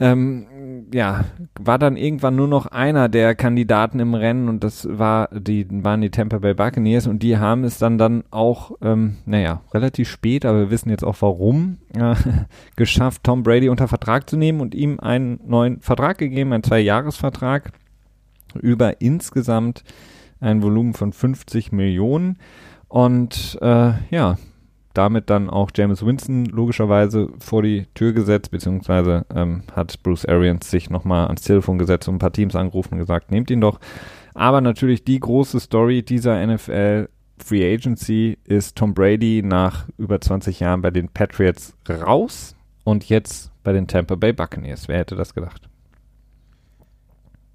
ähm, ja, war dann irgendwann nur noch einer der Kandidaten im Rennen und das war die waren die Tampa Bay Buccaneers und die haben es dann dann auch, ähm, naja, relativ spät, aber wir wissen jetzt auch warum, äh, [laughs] geschafft, Tom Brady unter Vertrag zu nehmen und ihm einen neuen Vertrag gegeben, einen Zwei-Jahres-Vertrag über insgesamt ein Volumen von 50 Millionen. Und äh, ja, damit dann auch James Winston logischerweise vor die Tür gesetzt, beziehungsweise ähm, hat Bruce Arians sich nochmal ans Telefon gesetzt und ein paar Teams angerufen und gesagt, nehmt ihn doch. Aber natürlich die große Story dieser NFL Free Agency ist Tom Brady nach über 20 Jahren bei den Patriots raus und jetzt bei den Tampa Bay Buccaneers. Wer hätte das gedacht?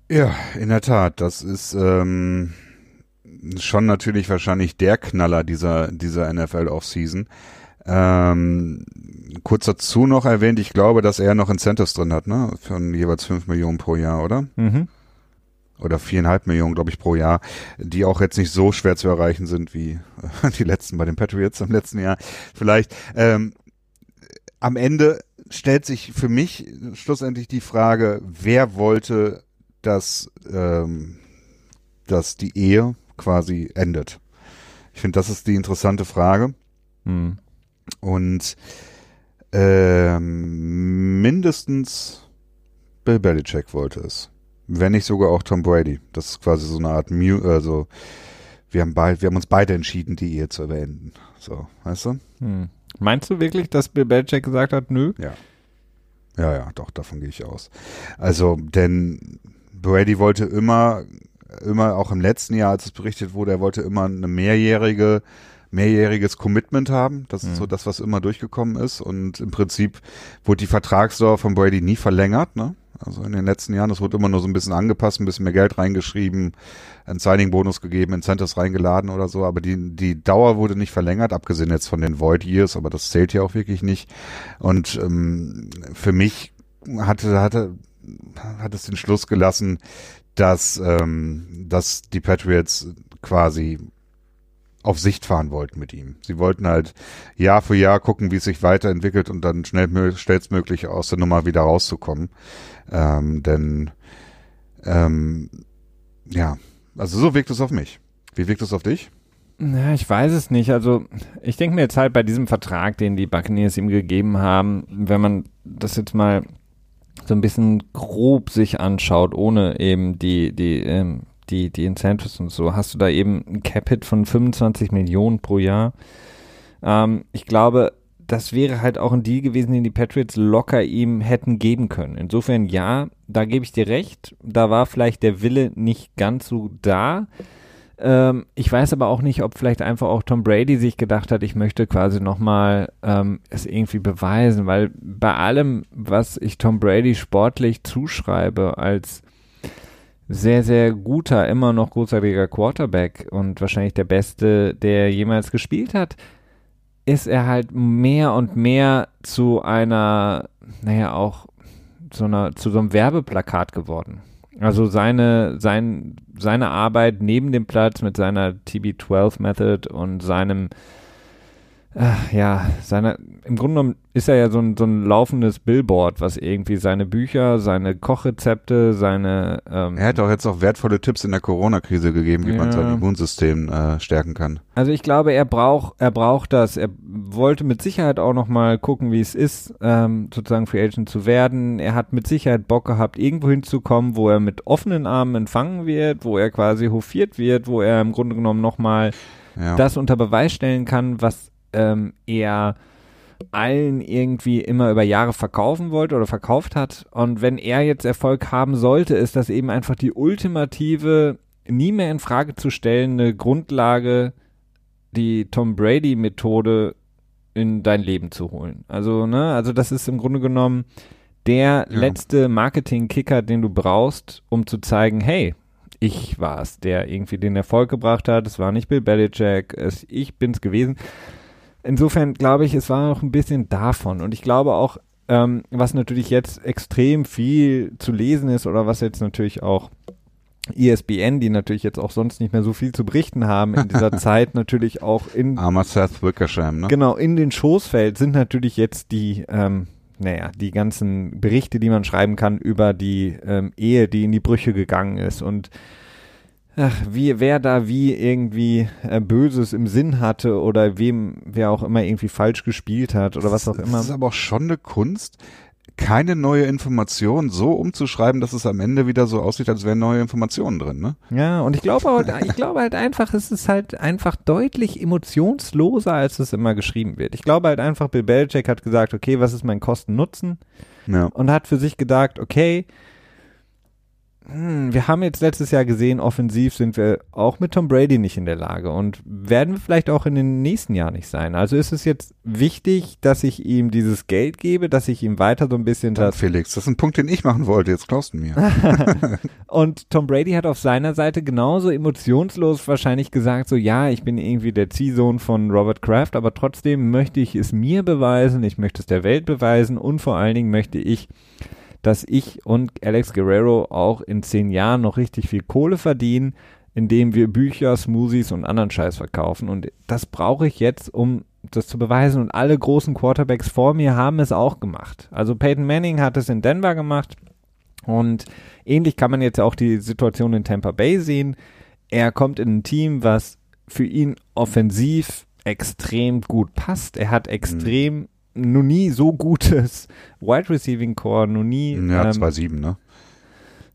Ja, in der Tat. Das ist ähm, schon natürlich wahrscheinlich der Knaller dieser, dieser NFL Offseason. Ähm, kurz dazu noch erwähnt, ich glaube, dass er noch Incentives drin hat, ne? Von jeweils fünf Millionen pro Jahr, oder? Mhm. Oder viereinhalb Millionen, glaube ich, pro Jahr, die auch jetzt nicht so schwer zu erreichen sind wie [laughs] die letzten bei den Patriots im letzten Jahr. Vielleicht. Ähm, am Ende stellt sich für mich schlussendlich die Frage, wer wollte, dass, ähm, dass die Ehe quasi endet? Ich finde, das ist die interessante Frage. Mhm. Und ähm, mindestens Bill Belichick wollte es. Wenn nicht sogar auch Tom Brady. Das ist quasi so eine Art Mu also wir haben beid, wir haben uns beide entschieden, die Ehe zu beenden. So, weißt du? Hm. Meinst du wirklich, dass Bill Belichick gesagt hat, nö? Ja. Ja, ja, doch, davon gehe ich aus. Also, denn Brady wollte immer, immer auch im letzten Jahr, als es berichtet wurde, er wollte immer eine mehrjährige, mehrjähriges Commitment haben. Das ist Mhm. so das, was immer durchgekommen ist. Und im Prinzip wurde die Vertragsdauer von Brady nie verlängert, ne? Also in den letzten Jahren, das wurde immer nur so ein bisschen angepasst, ein bisschen mehr Geld reingeschrieben, einen Signing-Bonus gegeben, Incentives reingeladen oder so, aber die, die Dauer wurde nicht verlängert, abgesehen jetzt von den Void Years, aber das zählt ja auch wirklich nicht. Und ähm, für mich hatte, hatte, hat es den Schluss gelassen, dass, ähm, dass die Patriots quasi auf Sicht fahren wollten mit ihm. Sie wollten halt Jahr für Jahr gucken, wie es sich weiterentwickelt und dann schnell schnellstmöglich aus der Nummer wieder rauszukommen. Ähm, denn ähm, ja, also so wirkt es auf mich. Wie wirkt es auf dich? Na, ich weiß es nicht. Also, ich denke mir jetzt halt bei diesem Vertrag, den die Buccaneers ihm gegeben haben, wenn man das jetzt mal so ein bisschen grob sich anschaut, ohne eben die, die, ähm, die, die Incentives und so, hast du da eben ein Cap-Hit von 25 Millionen pro Jahr. Ähm, ich glaube, das wäre halt auch ein Deal gewesen, den die Patriots locker ihm hätten geben können. Insofern ja, da gebe ich dir recht. Da war vielleicht der Wille nicht ganz so da. Ähm, ich weiß aber auch nicht, ob vielleicht einfach auch Tom Brady sich gedacht hat, ich möchte quasi nochmal ähm, es irgendwie beweisen, weil bei allem, was ich Tom Brady sportlich zuschreibe als sehr, sehr guter, immer noch großartiger Quarterback und wahrscheinlich der beste, der jemals gespielt hat, ist er halt mehr und mehr zu einer, naja, auch zu einer, zu so einem Werbeplakat geworden. Also seine, sein, seine Arbeit neben dem Platz mit seiner TB12 Method und seinem Ach, ja, seine, im Grunde genommen ist er ja so ein, so ein laufendes Billboard, was irgendwie seine Bücher, seine Kochrezepte, seine. Ähm, er hat auch jetzt auch wertvolle Tipps in der Corona-Krise gegeben, wie ja. man sein Immunsystem äh, stärken kann. Also ich glaube, er braucht, er braucht das. Er wollte mit Sicherheit auch noch mal gucken, wie es ist, ähm, sozusagen Free Agent zu werden. Er hat mit Sicherheit Bock gehabt, irgendwo hinzukommen, wo er mit offenen Armen empfangen wird, wo er quasi hofiert wird, wo er im Grunde genommen noch mal ja. das unter Beweis stellen kann, was ähm, er allen irgendwie immer über Jahre verkaufen wollte oder verkauft hat. Und wenn er jetzt Erfolg haben sollte, ist das eben einfach die ultimative, nie mehr in Frage zu stellende Grundlage, die Tom Brady Methode in dein Leben zu holen. Also, ne, also das ist im Grunde genommen der ja. letzte Marketing-Kicker, den du brauchst, um zu zeigen, hey, ich war es, der irgendwie den Erfolg gebracht hat. Es war nicht Bill Belichick, es, ich bin's gewesen insofern glaube ich, es war noch ein bisschen davon. Und ich glaube auch, ähm, was natürlich jetzt extrem viel zu lesen ist oder was jetzt natürlich auch ESPN, die natürlich jetzt auch sonst nicht mehr so viel zu berichten haben in dieser [laughs] Zeit, natürlich auch in Armer Seth Wickersham, ne? Genau, in den Schoßfeld sind natürlich jetzt die, ähm, naja, die ganzen Berichte, die man schreiben kann über die ähm, Ehe, die in die Brüche gegangen ist und ach, wie, wer da wie irgendwie äh, Böses im Sinn hatte oder wem, wer auch immer irgendwie falsch gespielt hat oder was auch immer. Das ist aber auch schon eine Kunst, keine neue Information so umzuschreiben, dass es am Ende wieder so aussieht, als wären neue Informationen drin, ne? Ja, und ich glaube halt, ich glaube halt einfach, es ist halt einfach deutlich emotionsloser, als es immer geschrieben wird. Ich glaube halt einfach, Bill Belichick hat gesagt, okay, was ist mein Kosten-Nutzen? Ja. Und hat für sich gedacht, okay, hm, wir haben jetzt letztes Jahr gesehen, offensiv sind wir auch mit Tom Brady nicht in der Lage und werden wir vielleicht auch in den nächsten Jahren nicht sein. Also ist es jetzt wichtig, dass ich ihm dieses Geld gebe, dass ich ihm weiter so ein bisschen Dann das. Felix, das ist ein Punkt, den ich machen wollte. Jetzt klaust du mir. [laughs] [laughs] und Tom Brady hat auf seiner Seite genauso emotionslos wahrscheinlich gesagt, so ja, ich bin irgendwie der Ziehsohn von Robert Kraft, aber trotzdem möchte ich es mir beweisen, ich möchte es der Welt beweisen und vor allen Dingen möchte ich dass ich und Alex Guerrero auch in zehn Jahren noch richtig viel Kohle verdienen, indem wir Bücher, Smoothies und anderen Scheiß verkaufen. Und das brauche ich jetzt, um das zu beweisen. Und alle großen Quarterbacks vor mir haben es auch gemacht. Also Peyton Manning hat es in Denver gemacht. Und ähnlich kann man jetzt auch die Situation in Tampa Bay sehen. Er kommt in ein Team, was für ihn offensiv extrem gut passt. Er hat extrem noch nie so gutes [laughs] Wide Receiving Core, noch nie. Ja, 2-7, ähm, ne?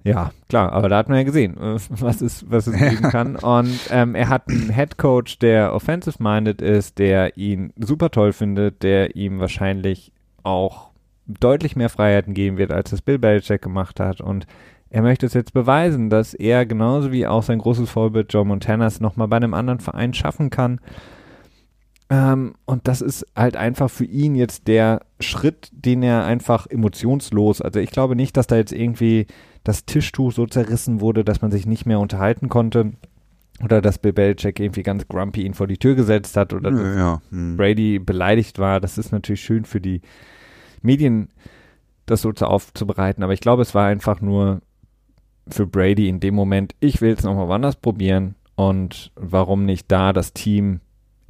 Ja, klar, aber da hat man ja gesehen, äh, [laughs] was es, was es geben [laughs] kann. Und ähm, er hat einen Head Coach, der offensive-minded ist, der ihn super toll findet, der ihm wahrscheinlich auch deutlich mehr Freiheiten geben wird, als das Bill Belichick gemacht hat. Und er möchte es jetzt beweisen, dass er genauso wie auch sein großes Vorbild Joe Montana es nochmal bei einem anderen Verein schaffen kann. Ähm, und das ist halt einfach für ihn jetzt der Schritt, den er einfach emotionslos, also ich glaube nicht, dass da jetzt irgendwie das Tischtuch so zerrissen wurde, dass man sich nicht mehr unterhalten konnte oder dass Bill Belichick irgendwie ganz grumpy ihn vor die Tür gesetzt hat oder ja, ja. Hm. Brady beleidigt war. Das ist natürlich schön für die Medien, das so zu aufzubereiten, aber ich glaube, es war einfach nur für Brady in dem Moment, ich will es nochmal woanders probieren und warum nicht da das Team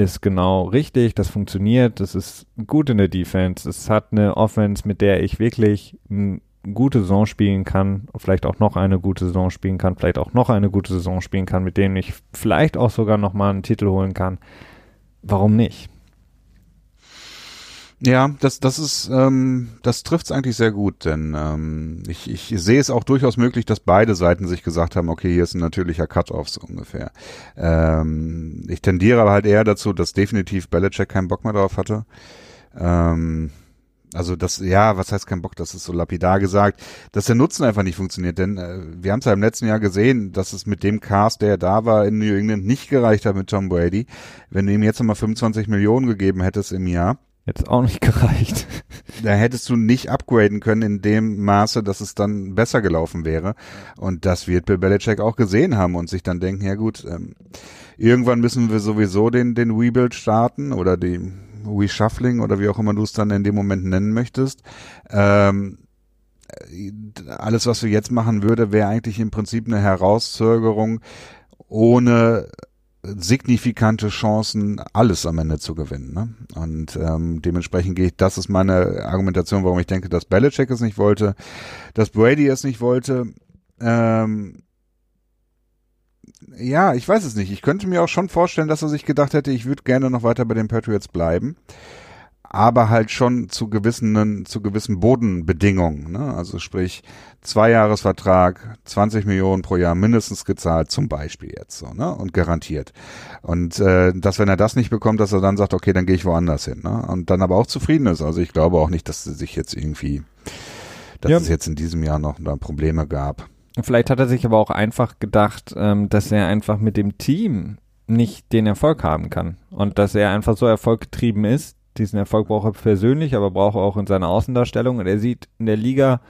ist genau richtig, das funktioniert, das ist gut in der Defense, es hat eine Offense, mit der ich wirklich ein gute Saison spielen kann, vielleicht auch noch eine gute Saison spielen kann, vielleicht auch noch eine gute Saison spielen kann, mit denen ich vielleicht auch sogar noch mal einen Titel holen kann, warum nicht? Ja, das, das ist, ähm, das trifft's eigentlich sehr gut, denn ähm, ich, ich sehe es auch durchaus möglich, dass beide Seiten sich gesagt haben, okay, hier ist ein natürlicher Cut-off so ungefähr. Ähm, ich tendiere aber halt eher dazu, dass definitiv Belichick keinen Bock mehr drauf hatte. Ähm, also das, ja, was heißt kein Bock, das ist so lapidar gesagt, dass der Nutzen einfach nicht funktioniert, denn äh, wir haben es ja im letzten Jahr gesehen, dass es mit dem Cast, der da war in New England, nicht gereicht hat mit Tom Brady. Wenn du ihm jetzt nochmal 25 Millionen gegeben hättest im Jahr, Jetzt auch nicht [laughs] gereicht. Da hättest du nicht upgraden können in dem Maße, dass es dann besser gelaufen wäre. Und das wird Bill Belichick auch gesehen haben und sich dann denken, ja gut, ähm, irgendwann müssen wir sowieso den, den Rebuild starten oder die Reshuffling oder wie auch immer du es dann in dem Moment nennen möchtest. Ähm, alles, was wir jetzt machen würde, wäre eigentlich im Prinzip eine Herauszögerung ohne signifikante Chancen, alles am Ende zu gewinnen. Ne? Und ähm, dementsprechend gehe ich, das ist meine Argumentation, warum ich denke, dass Belichick es nicht wollte, dass Brady es nicht wollte. Ähm, ja, ich weiß es nicht. Ich könnte mir auch schon vorstellen, dass er sich gedacht hätte, ich würde gerne noch weiter bei den Patriots bleiben aber halt schon zu gewissen, zu gewissen Bodenbedingungen. Ne? Also sprich, Zweijahresvertrag, 20 Millionen pro Jahr mindestens gezahlt, zum Beispiel jetzt so, ne? Und garantiert. Und äh, dass, wenn er das nicht bekommt, dass er dann sagt, okay, dann gehe ich woanders hin, ne? Und dann aber auch zufrieden ist. Also ich glaube auch nicht, dass sie sich jetzt irgendwie, dass ja. es jetzt in diesem Jahr noch da Probleme gab. Vielleicht hat er sich aber auch einfach gedacht, ähm, dass er einfach mit dem Team nicht den Erfolg haben kann. Und dass er einfach so erfolggetrieben ist, diesen Erfolg braucht er persönlich, aber braucht er auch in seiner Außendarstellung. Und er sieht in der Liga,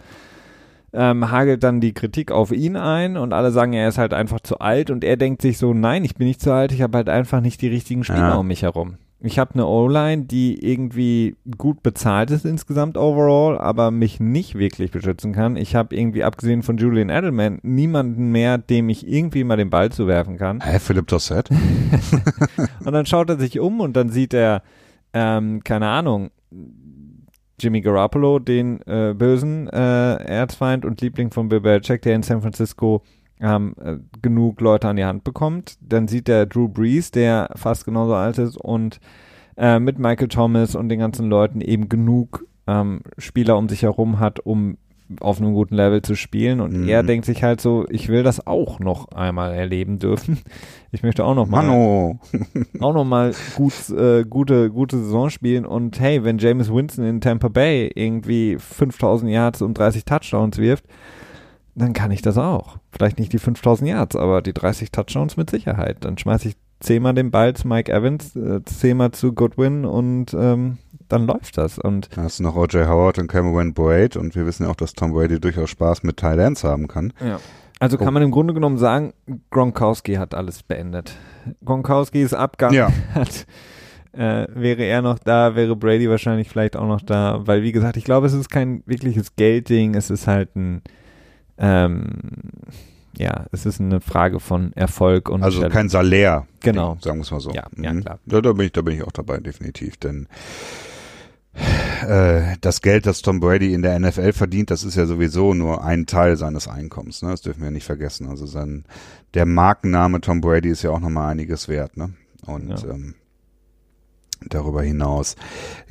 ähm, hagelt dann die Kritik auf ihn ein und alle sagen, er ist halt einfach zu alt und er denkt sich so, nein, ich bin nicht zu alt, ich habe halt einfach nicht die richtigen Spieler ja. um mich herum. Ich habe eine O-Line, die irgendwie gut bezahlt ist insgesamt overall, aber mich nicht wirklich beschützen kann. Ich habe irgendwie, abgesehen von Julian Edelman, niemanden mehr, dem ich irgendwie mal den Ball zuwerfen kann. Hä, Philipp Dossett? [laughs] und dann schaut er sich um und dann sieht er ähm, keine Ahnung, Jimmy Garoppolo, den äh, bösen äh, Erzfeind und Liebling von Bill Belichick, der in San Francisco ähm, äh, genug Leute an die Hand bekommt. Dann sieht er Drew Brees, der fast genauso alt ist und äh, mit Michael Thomas und den ganzen Leuten eben genug ähm, Spieler um sich herum hat, um auf einem guten Level zu spielen. Und mhm. er denkt sich halt so, ich will das auch noch einmal erleben dürfen. [laughs] Ich möchte auch noch mal, Mano. [laughs] auch noch mal gut, äh, gute, gute Saison spielen. Und hey, wenn James Winston in Tampa Bay irgendwie 5000 Yards und 30 Touchdowns wirft, dann kann ich das auch. Vielleicht nicht die 5000 Yards, aber die 30 Touchdowns mit Sicherheit. Dann schmeiße ich zehnmal den Ball zu Mike Evans, äh, zehnmal zu Goodwin und ähm, dann läuft das. Und da hast du noch O.J. Howard und Cameron Boyd und wir wissen ja auch, dass Tom Brady durchaus Spaß mit Thailands haben kann. Ja. Also kann oh. man im Grunde genommen sagen, Gronkowski hat alles beendet. Gronkowski ist Abgang. Ja. [laughs] Hat, äh, wäre er noch da, wäre Brady wahrscheinlich vielleicht auch noch da, weil wie gesagt, ich glaube, es ist kein wirkliches Geldding, es ist halt ein ähm, ja, es ist eine Frage von Erfolg und Also Stellung. kein Salär. Genau. Sagen wir es mal so. Ja, ja mhm. klar. Da, da, bin ich, da bin ich auch dabei, definitiv. Denn das Geld, das Tom Brady in der NFL verdient, das ist ja sowieso nur ein Teil seines Einkommens. Ne? Das dürfen wir nicht vergessen. Also sein, der Markenname Tom Brady ist ja auch nochmal einiges wert. Ne? Und ja. ähm, darüber hinaus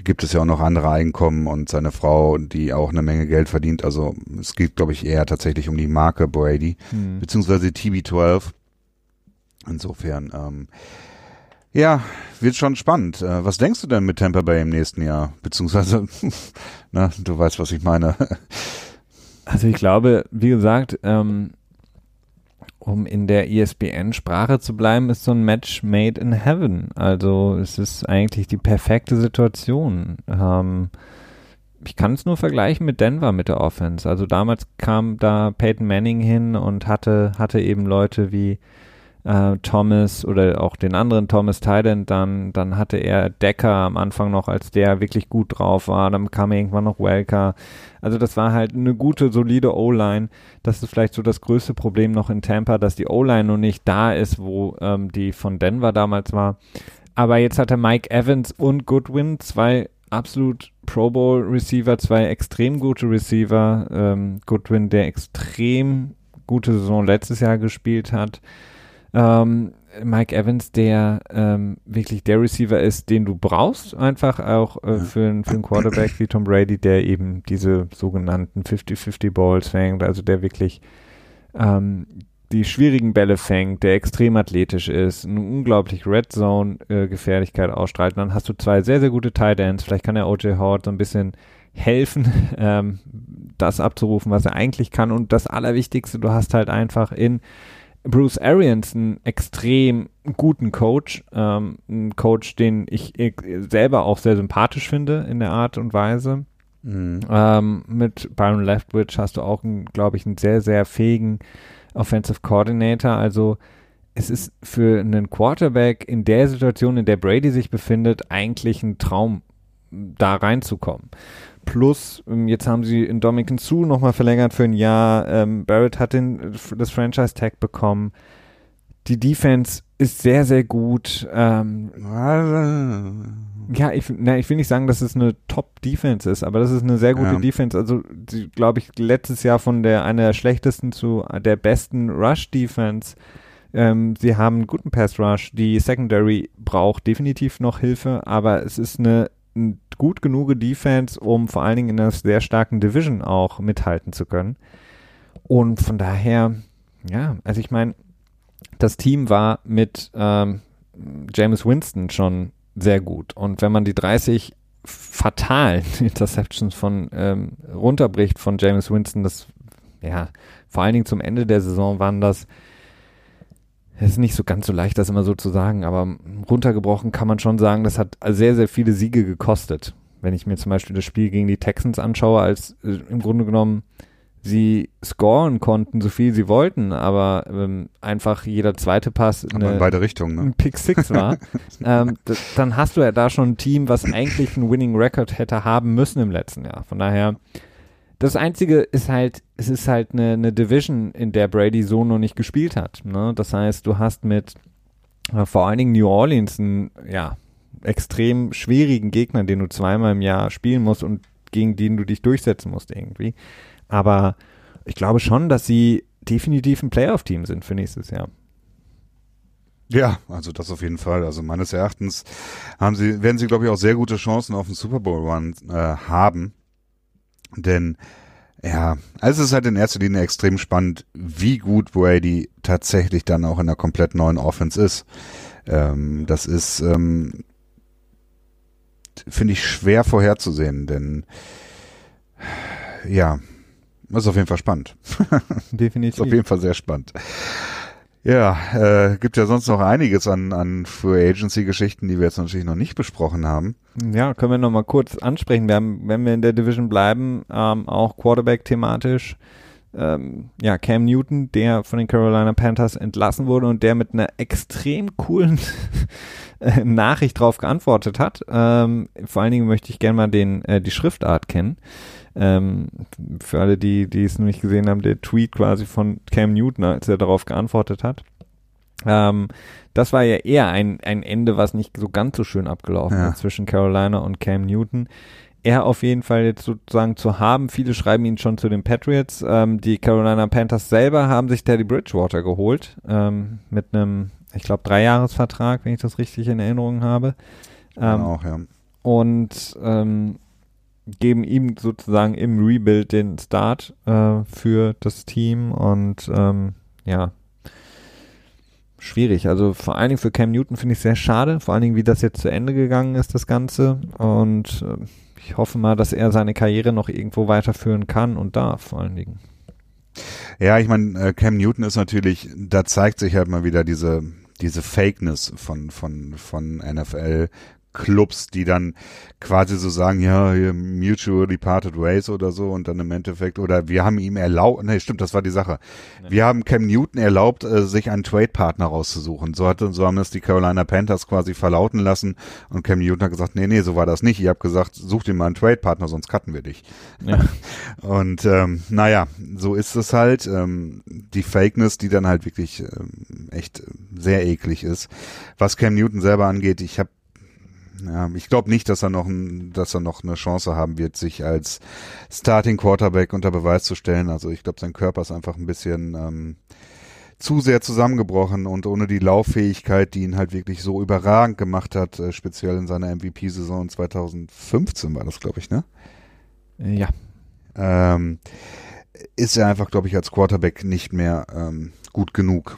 gibt es ja auch noch andere Einkommen und seine Frau, die auch eine Menge Geld verdient. Also es geht, glaube ich, eher tatsächlich um die Marke Brady, hm. beziehungsweise TB12. Insofern, ähm, ja, wird schon spannend. Äh, was denkst du denn mit Tampa Bay im nächsten Jahr? Beziehungsweise, [laughs] na, du weißt, was ich meine. [laughs] Also ich glaube, wie gesagt, ähm, um in der ESPN-Sprache zu bleiben, ist so ein Match made in heaven. Also es ist eigentlich die perfekte Situation. Ähm, ich kann es nur vergleichen mit Denver mit der Offense. Also damals kam da Peyton Manning hin und hatte, hatte eben Leute wie äh, Thomas oder auch den anderen Thomas Tident, dann, dann hatte er Decker am Anfang noch, als der wirklich gut drauf war, dann kam irgendwann noch Welker. Also das war halt eine gute, solide O-Line. Das ist vielleicht so das größte Problem noch in Tampa, dass die O-Line noch nicht da ist, wo ähm, die von Denver damals war. Aber jetzt hatte Mike Evans und Goodwin zwei absolut Pro Bowl Receiver, zwei extrem gute Receiver. Ähm, Goodwin, der extrem gute Saison letztes Jahr gespielt hat. Ähm, Mike Evans, der ähm, wirklich der Receiver ist, den du brauchst, einfach auch äh, für, für einen Quarterback wie Tom Brady, der eben diese sogenannten 50-50 Balls fängt, also der wirklich ähm, die schwierigen Bälle fängt, der extrem athletisch ist, eine unglaublich Red Zone äh, Gefährlichkeit ausstrahlt. Und dann hast du zwei sehr, sehr gute Tight Ends. Vielleicht kann der OJ Howard so ein bisschen helfen, [laughs] ähm, das abzurufen, was er eigentlich kann. Und das Allerwichtigste, du hast halt einfach in Bruce Arians einen extrem guten Coach, ähm, einen Coach, den ich, ich selber auch sehr sympathisch finde in der Art und Weise. Mhm. Ähm, mit Byron Leftwich hast du auch, glaube ich, einen sehr, sehr fähigen Offensive Coordinator. Also es ist für einen Quarterback in der Situation, in der Brady sich befindet, eigentlich ein Traum, da reinzukommen. Plus, ähm, jetzt haben sie in Dominican Sue nochmal verlängert für ein Jahr. Ähm, Barrett hat den, das Franchise-Tag bekommen. Die Defense ist sehr, sehr gut. Ähm, ja, ich, na, ich will nicht sagen, dass es eine Top-Defense ist, aber das ist eine sehr gute ja. Defense. Also, glaube ich, letztes Jahr von der einer der schlechtesten zu der besten Rush-Defense. Ähm, sie haben einen guten Pass-Rush. Die Secondary braucht definitiv noch Hilfe, aber es ist eine, eine gut genug Defense, um vor allen Dingen in einer sehr starken Division auch mithalten zu können. Und von daher, ja, also ich meine, das Team war mit ähm, James Winston schon sehr gut. Und wenn man die 30 fatalen [laughs] Interceptions von ähm, runterbricht von James Winston, das ja vor allen Dingen zum Ende der Saison waren das es ist nicht so ganz so leicht, das immer so zu sagen, aber runtergebrochen kann man schon sagen, das hat sehr, sehr viele Siege gekostet. Wenn ich mir zum Beispiel das Spiel gegen die Texans anschaue, als äh, im Grunde genommen sie scoren konnten, so viel sie wollten, aber ähm, einfach jeder zweite Pass eine, in beide Richtungen, ne? ein Pick Six war, [laughs] ähm, dann hast du ja da schon ein Team, was eigentlich einen Winning Record hätte haben müssen im letzten Jahr. Von daher, das Einzige ist halt, es ist halt eine, eine Division, in der Brady so noch nicht gespielt hat. Ne? Das heißt, du hast mit äh, vor allen Dingen New Orleans einen, ja, extrem schwierigen Gegner, den du zweimal im Jahr spielen musst und gegen den du dich durchsetzen musst irgendwie. Aber ich glaube schon, dass sie definitiv ein Playoff-Team sind für nächstes Jahr. Ja, also das auf jeden Fall. Also meines Erachtens haben sie, werden sie, glaube ich, auch sehr gute Chancen auf den Super Bowl Run äh, haben. Denn ja, also es ist halt in erster Linie extrem spannend, wie gut Brady tatsächlich dann auch in einer komplett neuen Offense ist. Ähm, das ist, ähm, finde ich, schwer vorherzusehen, denn ja, ist auf jeden Fall spannend. [laughs] Definitiv. ist auf jeden Fall sehr spannend. Ja, äh, gibt ja sonst noch einiges an, an Free Agency Geschichten, die wir jetzt natürlich noch nicht besprochen haben. Ja, können wir noch mal kurz ansprechen. Wir haben, wenn wir in der Division bleiben, ähm, auch Quarterback thematisch. Ähm, ja, Cam Newton, der von den Carolina Panthers entlassen wurde und der mit einer extrem coolen [laughs] Nachricht drauf geantwortet hat. Ähm, vor allen Dingen möchte ich gerne mal den, äh, die Schriftart kennen. Ähm, für alle, die, die es noch nicht gesehen haben, der Tweet quasi von Cam Newton, als er darauf geantwortet hat. Ähm, das war ja eher ein, ein Ende, was nicht so ganz so schön abgelaufen ja. ist zwischen Carolina und Cam Newton. Er auf jeden Fall jetzt sozusagen zu haben. Viele schreiben ihn schon zu den Patriots. Ähm, die Carolina Panthers selber haben sich Teddy Bridgewater geholt ähm, mit einem, ich glaube, Dreijahresvertrag, wenn ich das richtig in Erinnerung habe. Ähm, auch, ja. Und ähm, geben ihm sozusagen im Rebuild den Start äh, für das Team und ähm, ja, schwierig. Also vor allen Dingen für Cam Newton finde ich sehr schade, vor allen Dingen wie das jetzt zu Ende gegangen ist, das Ganze und äh, ich hoffe mal, dass er seine Karriere noch irgendwo weiterführen kann und darf vor allen Dingen. Ja, ich meine, äh, Cam Newton ist natürlich, da zeigt sich halt mal wieder diese diese Fakeness von von von NFL Clubs, die dann quasi so sagen, ja, hier mutually parted ways oder so und dann im Endeffekt, oder wir haben ihm erlaubt, nee, stimmt, das war die Sache. Nee. Wir haben Cam Newton erlaubt, äh, sich einen Trade-Partner rauszusuchen. So hat, so haben das die Carolina Panthers quasi verlauten lassen und Cam Newton hat gesagt, nee, nee, so war das nicht. Ich habe gesagt, such dir mal einen Trade-Partner, sonst cutten wir dich. Ja. [laughs] und ähm, naja, so ist es halt. Ähm, die Fakeness, die dann halt wirklich ähm, echt sehr eklig ist. Was Cam Newton selber angeht, ich habe Ja, ich glaube nicht, dass er noch ein, dass er noch eine Chance haben wird, sich als Starting Quarterback unter Beweis zu stellen. Also ich glaube, sein Körper ist einfach ein bisschen ähm, zu sehr zusammengebrochen und ohne die Lauffähigkeit, die ihn halt wirklich so überragend gemacht hat, äh, speziell in seiner MVP-Saison 2015 war das, glaube ich, ne? Ja. Ähm, ist er einfach, glaube ich, als Quarterback nicht mehr ähm, gut genug.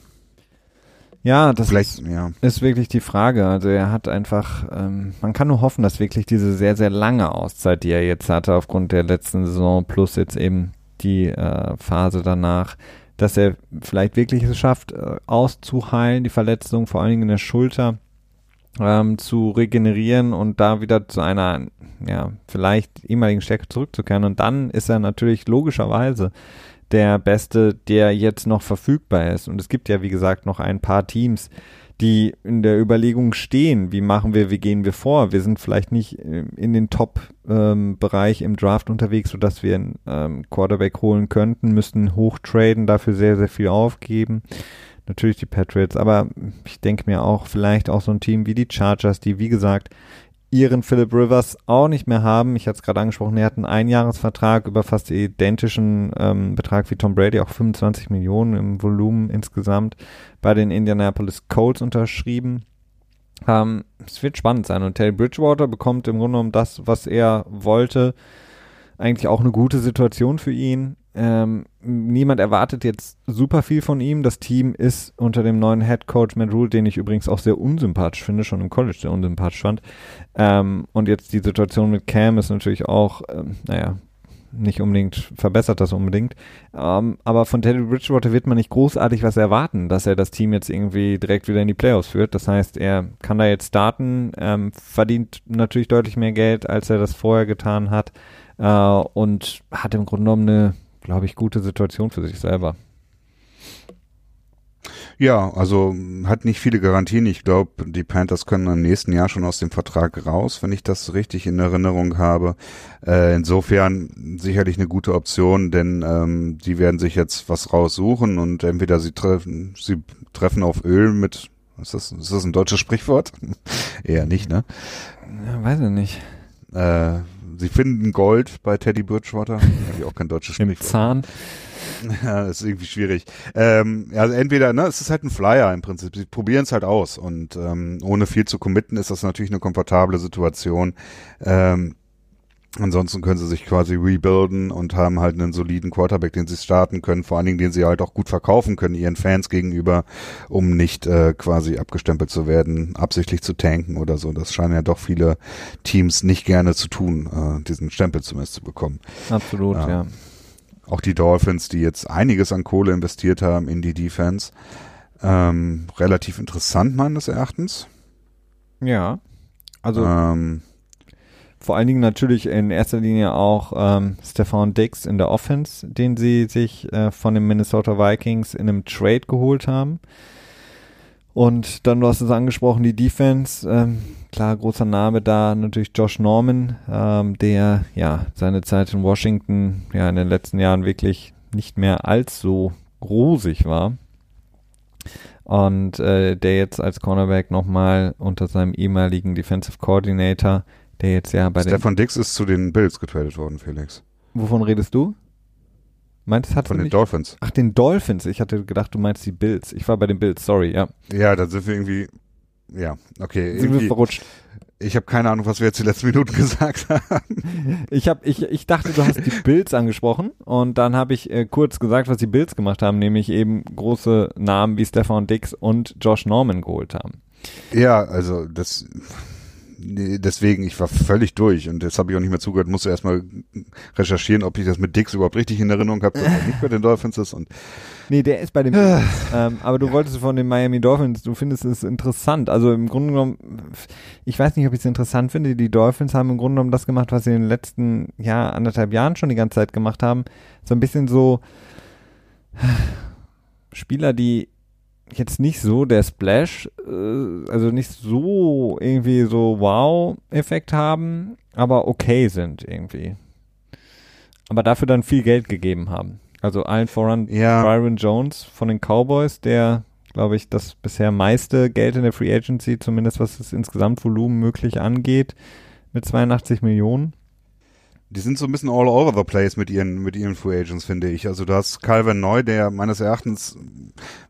Ja, das ist, ja. ist wirklich die Frage. Also er hat einfach, ähm, man kann nur hoffen, dass wirklich diese sehr, sehr lange Auszeit, die er jetzt hatte, aufgrund der letzten Saison plus jetzt eben die äh, Phase danach, dass er vielleicht wirklich es schafft, äh, auszuheilen, die Verletzung, vor allen Dingen in der Schulter, ähm, zu regenerieren und da wieder zu einer, ja, vielleicht ehemaligen Stärke zurückzukehren. Und dann ist er natürlich logischerweise der Beste, der jetzt noch verfügbar ist. Und es gibt ja, wie gesagt, noch ein paar Teams, die in der Überlegung stehen, wie machen wir, wie gehen wir vor. Wir sind vielleicht nicht äh, in den Top-Bereich ähm, im Draft unterwegs, sodass wir einen ähm, Quarterback holen könnten, müssten hochtraden, dafür sehr, sehr viel aufgeben. Natürlich die Patriots, aber ich denke mir auch vielleicht auch so ein Team wie die Chargers, die wie gesagt ihren Philip Rivers auch nicht mehr haben. Ich hatte es gerade angesprochen, er hat einen Einjahresvertrag über fast identischen ähm, Betrag wie Tom Brady, auch 25 Millionen im Volumen insgesamt bei den Indianapolis Colts unterschrieben. Ähm, es wird spannend sein und Teddy Bridgewater bekommt im Grunde genommen das, was er wollte. Eigentlich auch eine gute Situation für ihn. Ähm, niemand erwartet jetzt super viel von ihm. Das Team ist unter dem neuen Head Coach Matt Rule, den ich übrigens auch sehr unsympathisch finde, schon im College sehr unsympathisch fand. Ähm, und jetzt die Situation mit Cam ist natürlich auch, ähm, naja, nicht unbedingt verbessert das unbedingt. Ähm, aber von Teddy Bridgewater wird man nicht großartig was erwarten, dass er das Team jetzt irgendwie direkt wieder in die Playoffs führt. Das heißt, er kann da jetzt starten, ähm, verdient natürlich deutlich mehr Geld, als er das vorher getan hat äh, und hat im Grunde genommen eine glaube ich, gute Situation für sich selber. Ja, also hat nicht viele Garantien. Ich glaube, die Panthers können im nächsten Jahr schon aus dem Vertrag raus, wenn ich das richtig in Erinnerung habe. Äh, insofern sicherlich eine gute Option, denn ähm, die werden sich jetzt was raussuchen und entweder sie treffen, sie treffen auf Öl mit, ist das, ist das ein deutsches Sprichwort? [laughs] Eher nicht, ne? Ja, weiß ich nicht. Äh, Sie finden Gold bei Teddy Bridgewater. Habe ich auch kein deutsches [laughs] Sprichwort. Im Zahn. [laughs] Ja, das ist irgendwie schwierig. Ähm, also entweder, ne, es ist halt ein Flyer im Prinzip. Sie probieren es halt aus und ähm, ohne viel zu committen ist das natürlich eine komfortable Situation. Ähm, Ansonsten können sie sich quasi rebuilden und haben halt einen soliden Quarterback, den sie starten können, vor allen Dingen, den sie halt auch gut verkaufen können ihren Fans gegenüber, um nicht äh, quasi abgestempelt zu werden, absichtlich zu tanken oder so. Das scheinen ja doch viele Teams nicht gerne zu tun, äh, diesen Stempel zumindest zu bekommen. Absolut, ja. ja. Auch die Dolphins, die jetzt einiges an Kohle investiert haben in die Defense, ähm, relativ interessant meines Erachtens. Ja. Also ähm, vor allen Dingen natürlich in erster Linie auch ähm, Stefan Dix in der Offense, den sie sich äh, von den Minnesota Vikings in einem Trade geholt haben. Und dann, du hast es angesprochen, die Defense, ähm, klar, großer Name da, natürlich Josh Norman, ähm, der ja seine Zeit in Washington ja in den letzten Jahren wirklich nicht mehr allzu rosig war. Und äh, der jetzt als Cornerback nochmal unter seinem ehemaligen Defensive Coordinator der jetzt ja bei Stefan Dix ist zu den Bills getradet worden, Felix. Wovon redest du? Meinst, Von den nicht? Dolphins. Ach, den Dolphins. Ich hatte gedacht, du meinst die Bills. Ich war bei den Bills, sorry, ja. Ja, da sind wir irgendwie, ja, okay. Sind wir verrutscht. Ich habe keine Ahnung, was wir jetzt die letzten Minuten [laughs] gesagt haben. Ich hab, ich, ich dachte, du hast die Bills angesprochen und dann habe ich äh, kurz gesagt, was die Bills gemacht haben, nämlich eben große Namen wie Stefan Dix und Josh Norman geholt haben. Ja, also das deswegen, ich war völlig durch und jetzt habe ich auch nicht mehr zugehört, musste erstmal recherchieren, ob ich das mit Dix überhaupt richtig in Erinnerung habe, dass er nicht bei den Dolphins ist und Nee, der ist bei den [sighs] ähm, aber du wolltest von den Miami Dolphins, du findest es interessant. Also im Grunde genommen, ich weiß nicht, ob ich es interessant finde. Die Dolphins haben im Grunde genommen das gemacht, was sie in den letzten, ja, anderthalb Jahren schon die ganze Zeit gemacht haben. So ein bisschen so [sighs] Spieler, die jetzt nicht so der Splash, äh, also nicht so irgendwie so Wow-Effekt haben, aber okay sind irgendwie. Aber dafür dann viel Geld gegeben haben. Also allen voran ja. Byron Jones von den Cowboys, der glaube ich, das bisher meiste Geld in der Free Agency, zumindest was das Insgesamtvolumen möglich angeht, mit 82 Millionen. Die sind so ein bisschen all over the place mit ihren, mit ihren Free Agents, finde ich. Also du hast Calvin Neu, der meines Erachtens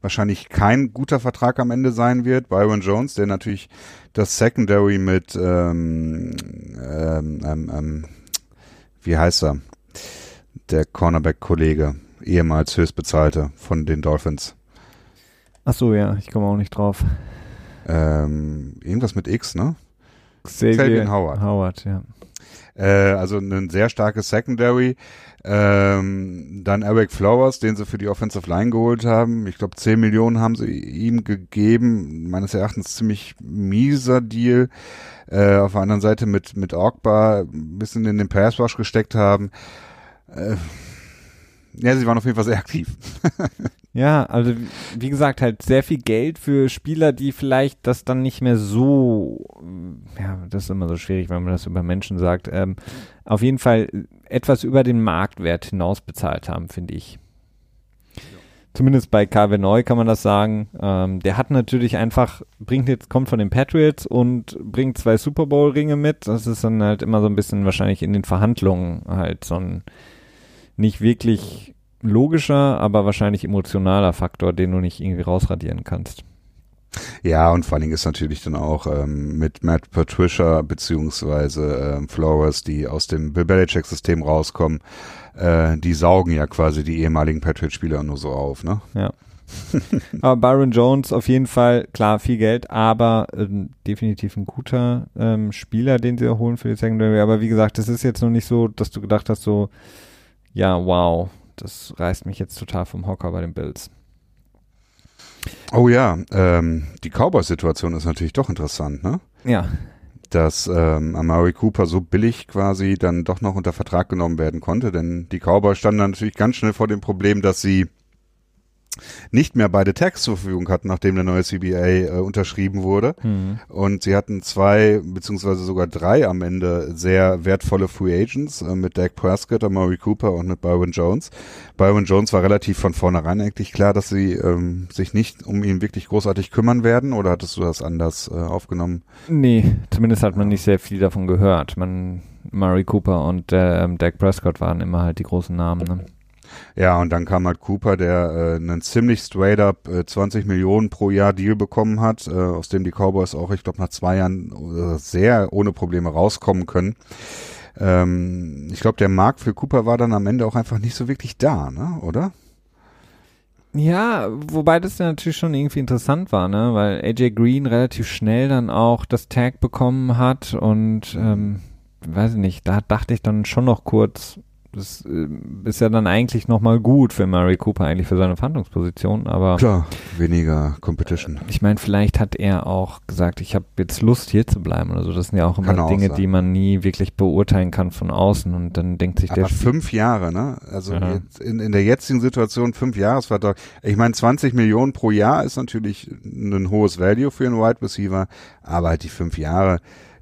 wahrscheinlich kein guter Vertrag am Ende sein wird. Byron Jones, der natürlich das Secondary mit, ähm, ähm, ähm, ähm wie heißt er? Der Cornerback-Kollege, ehemals höchstbezahlte von den Dolphins. Ach so, ja, ich komme auch nicht drauf. Ähm, irgendwas mit X, ne? Xavier Howard. Howard, ja. Äh, also ein sehr starkes Secondary. Ähm, dann Eric Flowers, den sie für die Offensive Line geholt haben. Ich glaube, 10 Millionen haben sie ihm gegeben. Meines Erachtens ziemlich mieser Deal. Äh, auf der anderen Seite mit, mit Ogba ein bisschen in den Pass Rush gesteckt haben. Äh, ja, sie waren auf jeden Fall sehr aktiv. [laughs] ja, also wie gesagt, halt sehr viel Geld für Spieler, die vielleicht das dann nicht mehr so, ja, das ist immer so schwierig, wenn man das über Menschen sagt, ähm, auf jeden Fall etwas über den Marktwert hinaus bezahlt haben, finde ich. Zumindest bei KW Neu kann man das sagen. Ähm, der hat natürlich einfach, bringt jetzt, kommt von den Patriots und bringt zwei Super Bowl Ringe mit. Das ist dann halt immer so ein bisschen wahrscheinlich in den Verhandlungen halt so ein nicht wirklich logischer, aber wahrscheinlich emotionaler Faktor, den du nicht irgendwie rausradieren kannst. Ja, und vor allen Dingen ist natürlich dann auch ähm, mit Matt Patricia beziehungsweise ähm, Flores, die aus dem Bill Belichick-System rauskommen, äh, die saugen ja quasi die ehemaligen Patriot-Spieler nur so auf, ne? Ja. [laughs] aber Byron Jones auf jeden Fall, klar, viel Geld, aber äh, definitiv ein guter ähm, Spieler, den sie erholen für die Secondary. Aber wie gesagt, es ist jetzt noch nicht so, dass du gedacht hast, so, ja, wow, das reißt mich jetzt total vom Hocker bei den Bills. Oh ja, ähm, die Cowboys-Situation ist natürlich doch interessant, ne? Ja. Dass ähm, Amari Cooper so billig quasi dann doch noch unter Vertrag genommen werden konnte, denn die Cowboys standen dann natürlich ganz schnell vor dem Problem, dass sie nicht mehr beide Tags zur Verfügung hatten, nachdem der neue CBA äh, unterschrieben wurde. Mhm. Und sie hatten zwei, beziehungsweise sogar drei am Ende sehr wertvolle Free Agents äh, mit Dak Prescott, Amari Cooper und mit Byron Jones. Byron Jones war relativ von vornherein eigentlich klar, dass sie ähm, sich nicht um ihn wirklich großartig kümmern werden, oder hattest du das anders äh, aufgenommen? Nee, zumindest hat man nicht sehr viel davon gehört. Man, Murray Cooper und äh, Dak Prescott waren immer halt die großen Namen. Ne? Ja, und dann kam halt Cooper, der äh, einen ziemlich straight up äh, 20 Millionen pro Jahr Deal bekommen hat, äh, aus dem die Cowboys auch, ich glaube, nach zwei Jahren äh, sehr ohne Probleme rauskommen können. Ähm, ich glaube, der Markt für Cooper war dann am Ende auch einfach nicht so wirklich da, ne? oder? Ja, wobei das ja natürlich schon irgendwie interessant war, ne? Weil AJ Green relativ schnell dann auch das Tag bekommen hat und ähm, weiß ich nicht, da dachte ich dann schon noch kurz, das äh, ist ja dann eigentlich nochmal gut für Murray Cooper, eigentlich für seine Verhandlungsposition, aber. Klar, weniger Competition. Ich meine, vielleicht hat er auch gesagt, ich habe jetzt Lust hier zu bleiben oder so. Das sind ja auch immer kann Dinge, auch die man nie wirklich beurteilen kann von außen und dann denkt sich aber der. fünf Jahre, ne? Also ja. in, in der jetzigen Situation fünf Jahresvertrag. Ich meine, 20 Millionen pro Jahr ist natürlich ein hohes Value für einen Wide Receiver, aber halt die fünf Jahre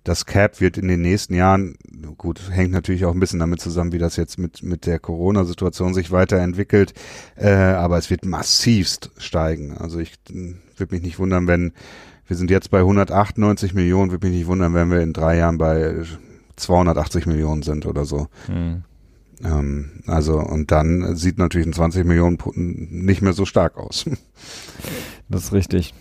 das Cap wird in den nächsten Jahren, gut, hängt natürlich auch ein bisschen damit zusammen, wie das jetzt mit, mit der Corona-Situation sich weiterentwickelt, äh, aber es wird massivst steigen. Also ich würde mich nicht wundern, wenn, wir sind jetzt bei 198 Millionen, würde mich nicht wundern, wenn wir in drei Jahren bei 280 Millionen sind oder so. Mhm. Ähm, also, und dann sieht natürlich ein 20 Millionen nicht mehr so stark aus. Das ist richtig.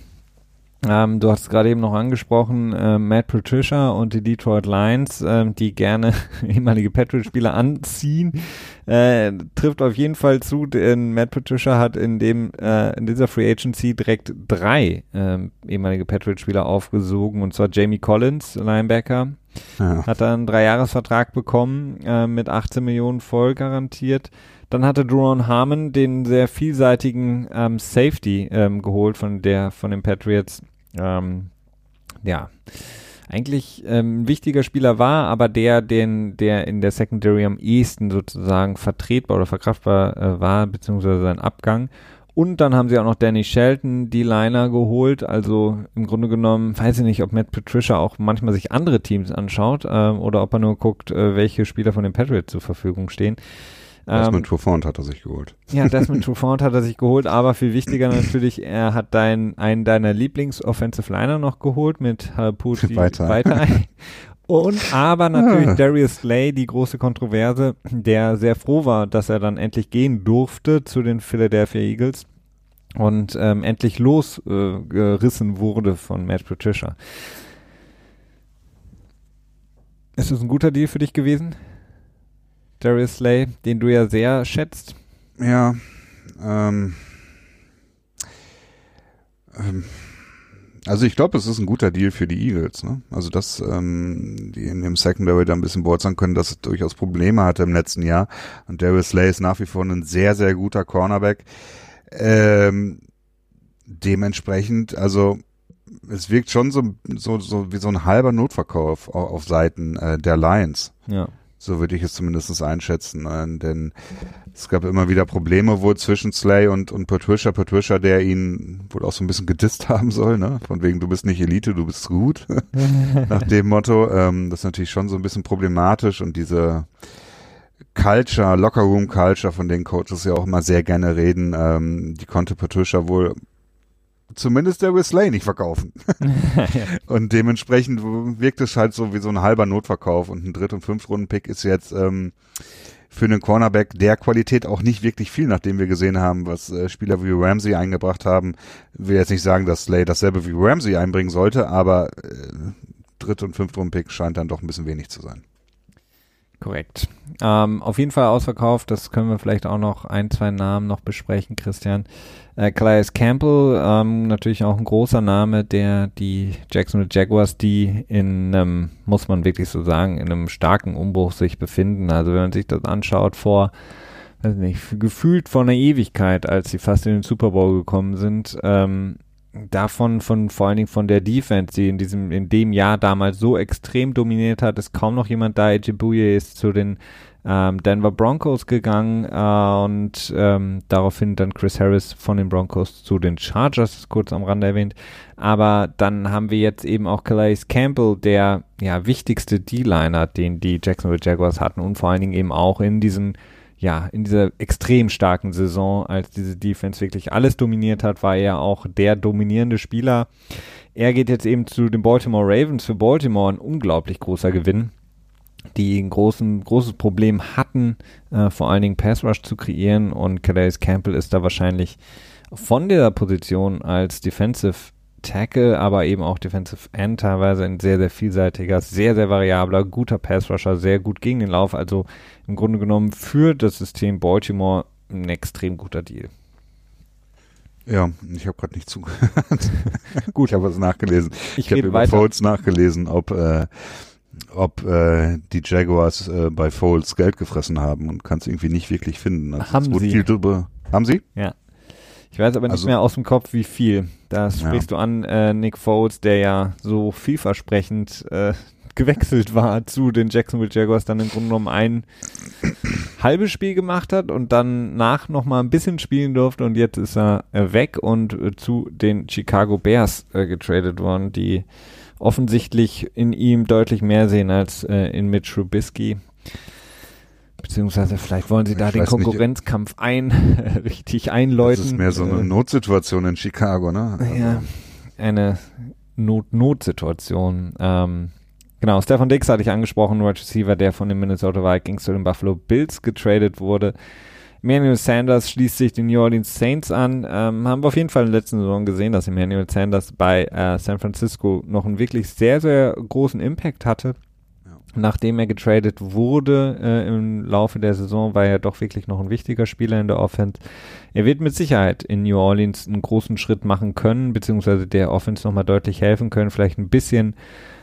Ähm, du hast gerade eben noch angesprochen, äh, Matt Patricia und die Detroit Lions, äh, die gerne [laughs] ehemalige Patriot-Spieler anziehen, äh, trifft auf jeden Fall zu, denn Matt Patricia hat in dem äh, in dieser Free Agency direkt drei ähm, ehemalige Patriot-Spieler aufgesogen und zwar Jamie Collins, Linebacker, ja. hat dann einen Dreijahresvertrag bekommen äh, mit 18 Millionen voll garantiert. Dann hatte Duron Harmon den sehr vielseitigen ähm, Safety ähm, geholt von der von den Patriots. Ähm, ja, eigentlich ähm, ein wichtiger Spieler war, aber der, den, der in der Secondary am ehesten sozusagen vertretbar oder verkraftbar äh, war, beziehungsweise sein Abgang. Und dann haben sie auch noch Danny Shelton, die Liner geholt. Also im Grunde genommen, weiß ich nicht, ob Matt Patricia auch manchmal sich andere Teams anschaut äh, oder ob er nur guckt, äh, welche Spieler von den Patriots zur Verfügung stehen. Desmond ähm, Trufant hat er sich geholt. Ja, [laughs] Desmond Trufant hat er sich geholt, aber viel wichtiger natürlich, er hat dein, einen deiner Lieblings-Offensive Liner noch geholt mit Halputi [laughs] weiter. weiter. [laughs] Und aber natürlich ah. Darius Slay, die große Kontroverse, der sehr froh war, dass er dann endlich gehen durfte zu den Philadelphia Eagles und ähm, endlich losgerissen äh, wurde von Matt Patricia. Ist es ein guter Deal für dich gewesen? Darius Slay, den du ja sehr schätzt. Ja, ähm, ähm, also ich glaube, es ist ein guter Deal für die Eagles. Ne? Also dass ähm, die in dem Secondary da ein bisschen beurteilen können, dass es durchaus Probleme hatte im letzten Jahr. Und Darius Slay ist nach wie vor ein sehr, sehr guter Cornerback. Ähm, dementsprechend, also es wirkt schon so, so, so wie so ein halber Notverkauf auf, auf Seiten äh, der Lions. Ja. So würde ich es zumindest einschätzen. Äh, denn es gab immer wieder Probleme wohl zwischen Slay und, und Patricia. Patricia, der ihn wohl auch so ein bisschen gedisst [laughs] haben soll, ne? Von wegen, du bist nicht Elite, du bist gut. [laughs] Nach dem Motto. Ähm, das ist natürlich schon so ein bisschen problematisch und diese Culture, Locker Room Culture, von denen Coaches ja auch immer sehr gerne reden, ähm, die konnte Patricia wohl zumindest der Whistler nicht verkaufen. [laughs] Und dementsprechend wirkt es halt so wie so ein halber Notverkauf und ein Dritt- und Fünftrunden-Pick ist jetzt ähm, für einen Cornerback der Qualität auch nicht wirklich viel, nachdem wir gesehen haben, was äh, Spieler wie Ramsey eingebracht haben. Ich will jetzt nicht sagen, dass Slay dasselbe wie Ramsey einbringen sollte, aber äh, Dritt- und Fünftrunden-Pick scheint dann doch ein bisschen wenig zu sein. Korrekt. Ähm, auf jeden Fall ausverkauft, das können wir vielleicht auch noch ein, zwei Namen noch besprechen, Christian. Äh, Calais Campbell, ähm, natürlich auch ein großer Name, der die Jacksonville Jaguars, die in einem, muss man wirklich so sagen, in einem starken Umbruch sich befinden. Also wenn man sich das anschaut vor, weiß nicht, gefühlt vor einer Ewigkeit, als sie fast in den Super Bowl gekommen sind, ähm, davon von vor allen Dingen von der Defense, die in diesem in dem Jahr damals so extrem dominiert hat, ist kaum noch jemand da. Ejibuye ist zu den ähm, Denver Broncos gegangen äh, und ähm, daraufhin dann Chris Harris von den Broncos zu den Chargers, kurz am Rande erwähnt. Aber dann haben wir jetzt eben auch Calais Campbell, der ja wichtigste D-Liner, den die Jacksonville Jaguars hatten und vor allen Dingen eben auch in diesen ja, in dieser extrem starken Saison, als diese Defense wirklich alles dominiert hat, war er auch der dominierende Spieler. Er geht jetzt eben zu den Baltimore Ravens. Für Baltimore ein unglaublich großer Gewinn, die ein großen, großes Problem hatten, äh, vor allen Dingen Pass Rush zu kreieren und Calais Campbell ist da wahrscheinlich von der Position als Defensive Tackle, aber eben auch Defensive End teilweise ein sehr, sehr vielseitiger, sehr, sehr variabler, guter Pass-Rusher, sehr gut gegen den Lauf. Also im Grunde genommen für das System Baltimore ein extrem guter Deal. Ja, ich habe gerade nicht zugehört. [laughs] Gut, ich habe was nachgelesen. Ich, ich habe über. Folds nachgelesen, ob äh, ob äh, die Jaguars äh, bei Folds Geld gefressen haben und kann es irgendwie nicht wirklich finden. Also haben sie. Viel drüber. Haben sie? Ja. Ich weiß aber nicht also, mehr aus dem Kopf, wie viel. Da sprichst ja. du an, äh, Nick Foles, der ja so vielversprechend äh, gewechselt war zu den Jacksonville Jaguars, dann im Grunde genommen ein halbes Spiel gemacht hat und dann nach noch mal ein bisschen spielen durfte und jetzt ist er äh, weg und äh, zu den Chicago Bears äh, getradet worden, die offensichtlich in ihm deutlich mehr sehen als äh, in Mitch Trubisky. Beziehungsweise vielleicht wollen sie da ich den Konkurrenzkampf nicht. ein, [laughs] richtig einläuten. Das ist mehr so eine äh, Notsituation in Chicago, ne? Also. Ja, eine Not-Not-Situation. Ähm, genau, Stefan Dix hatte ich angesprochen, Wide Receiver, der von den Minnesota Vikings zu den Buffalo Bills getradet wurde. Emmanuel Sanders schließt sich den New Orleans Saints an. Ähm, haben wir auf jeden Fall in der letzten Saison gesehen, dass Emmanuel Sanders bei äh, San Francisco noch einen wirklich sehr, sehr großen Impact hatte nachdem er getradet wurde äh, im Laufe der Saison, war er doch wirklich noch ein wichtiger Spieler in der Offense. Er wird mit Sicherheit in New Orleans einen großen Schritt machen können, beziehungsweise der Offense nochmal deutlich helfen können, vielleicht ein bisschen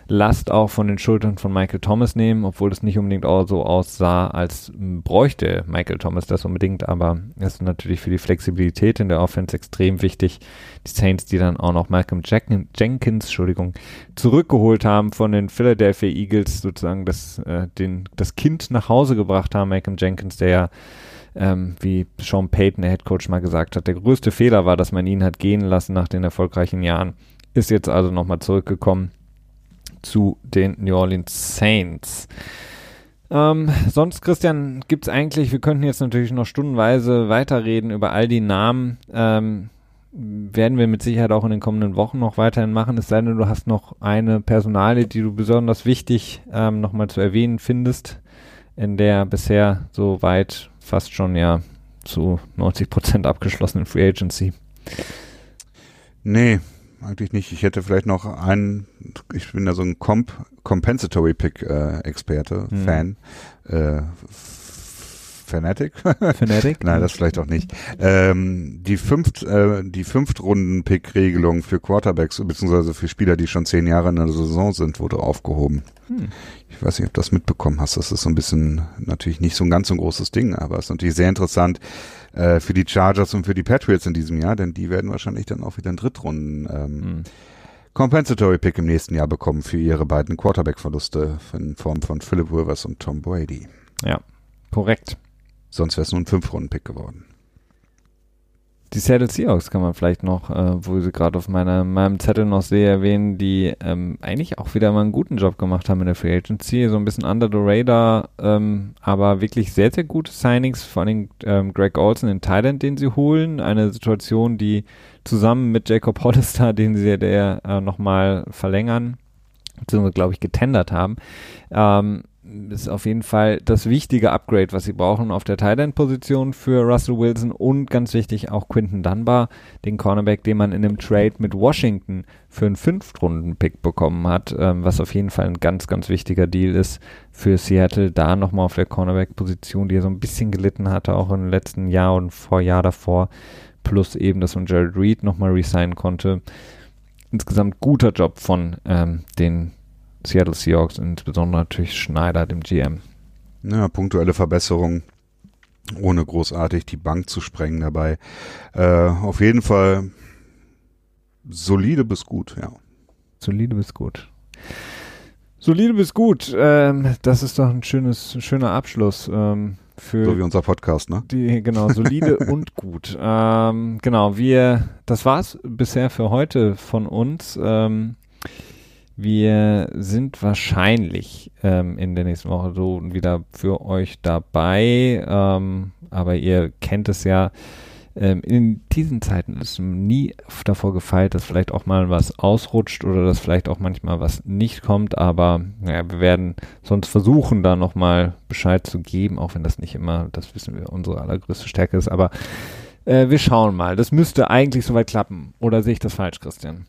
Last auch von den Schultern von Michael Thomas nehmen, obwohl es nicht unbedingt auch so aussah, als bräuchte Michael Thomas das unbedingt, aber es ist natürlich für die Flexibilität in der Offense extrem wichtig. Die Saints, die dann auch noch Malcolm Jenkins, Entschuldigung, zurückgeholt haben von den Philadelphia Eagles, sozusagen das, äh, den, das Kind nach Hause gebracht haben, Malcolm Jenkins, der ja ähm, wie Sean Payton, der Head Coach, mal gesagt hat, der größte Fehler war, dass man ihn hat gehen lassen nach den erfolgreichen Jahren. Ist jetzt also nochmal zurückgekommen zu den New Orleans Saints. Ähm, sonst, Christian, gibt's eigentlich, wir könnten jetzt natürlich noch stundenweise weiterreden über all die Namen. Ähm, werden wir mit Sicherheit auch in den kommenden Wochen noch weiterhin machen, es sei denn, du hast noch eine Personale, die du besonders wichtig ähm, nochmal zu erwähnen findest, in der bisher so weit fast schon ja zu 90 Prozent abgeschlossenen Free Agency. Nee, eigentlich nicht. Ich hätte vielleicht noch einen, ich bin ja so ein Comp Compensatory Pick äh, Experte, hm. Fan. Äh, Fanatic? Fanatic? [laughs] Nein, das vielleicht auch nicht. Ähm, die fünft, äh, die Fünftrunden-Pick-Regelung für Quarterbacks beziehungsweise für Spieler, die schon zehn Jahre in der Saison sind, wurde aufgehoben. Hm. Ich weiß nicht, ob du das mitbekommen hast. Das ist so ein bisschen natürlich nicht so ein ganz so ein großes Ding, aber es ist natürlich sehr interessant äh, für die Chargers und für die Patriots in diesem Jahr, denn die werden wahrscheinlich dann auch wieder einen Drittrunden ähm, hm. Compensatory Pick im nächsten Jahr bekommen für ihre beiden Quarterback-Verluste in Form von Philip Rivers und Tom Brady. Ja, korrekt. Sonst wäre es nur ein Fünf-Runden-Pick geworden. Die Seattle Seahawks kann man vielleicht noch, äh, wo sie gerade auf meiner, meinem Zettel noch sehe, erwähnen, die ähm, eigentlich auch wieder mal einen guten Job gemacht haben in der Free Agency. So ein bisschen under the radar, ähm, aber wirklich sehr, sehr gute Signings. Vor allem ähm, Greg Olson, den Thailand, den sie holen. Eine Situation, die zusammen mit Jacob Hollister, den sie der äh, nochmal verlängern, beziehungsweise glaube ich getendert haben, ähm, ist auf jeden Fall das wichtige Upgrade, was sie brauchen auf der Thailand-Position für Russell Wilson und ganz wichtig auch Quinton Dunbar, den Cornerback, den man in einem Trade mit Washington für einen Fünftrunden-Pick bekommen hat, ähm, was auf jeden Fall ein ganz, ganz wichtiger Deal ist für Seattle, da nochmal auf der Cornerback-Position, die er so ein bisschen gelitten hatte, auch im letzten Jahr und Vorjahr davor, plus eben, dass man Jared Reed nochmal resignen konnte. Insgesamt guter Job von ähm, den Seattle Seahawks, insbesondere natürlich Schneider, dem GM. Ja, punktuelle Verbesserung, ohne großartig die Bank zu sprengen dabei. Äh, auf jeden Fall solide bis gut, ja. Solide bis gut. Solide bis gut. Ähm, das ist doch ein schönes, schöner Abschluss. Ähm, für so wie unser Podcast, ne? Die, genau, solide [laughs] und gut. Ähm, genau, wir, das war's bisher für heute von uns. Ähm, wir sind wahrscheinlich ähm, in der nächsten Woche so wieder für euch dabei, ähm, aber ihr kennt es ja. Ähm, in diesen Zeiten ist nie davor gefeilt, dass vielleicht auch mal was ausrutscht oder dass vielleicht auch manchmal was nicht kommt, aber naja, wir werden sonst versuchen, da nochmal Bescheid zu geben, auch wenn das nicht immer, das wissen wir, unsere allergrößte Stärke ist, aber äh, wir schauen mal. Das müsste eigentlich soweit klappen. Oder sehe ich das falsch, Christian?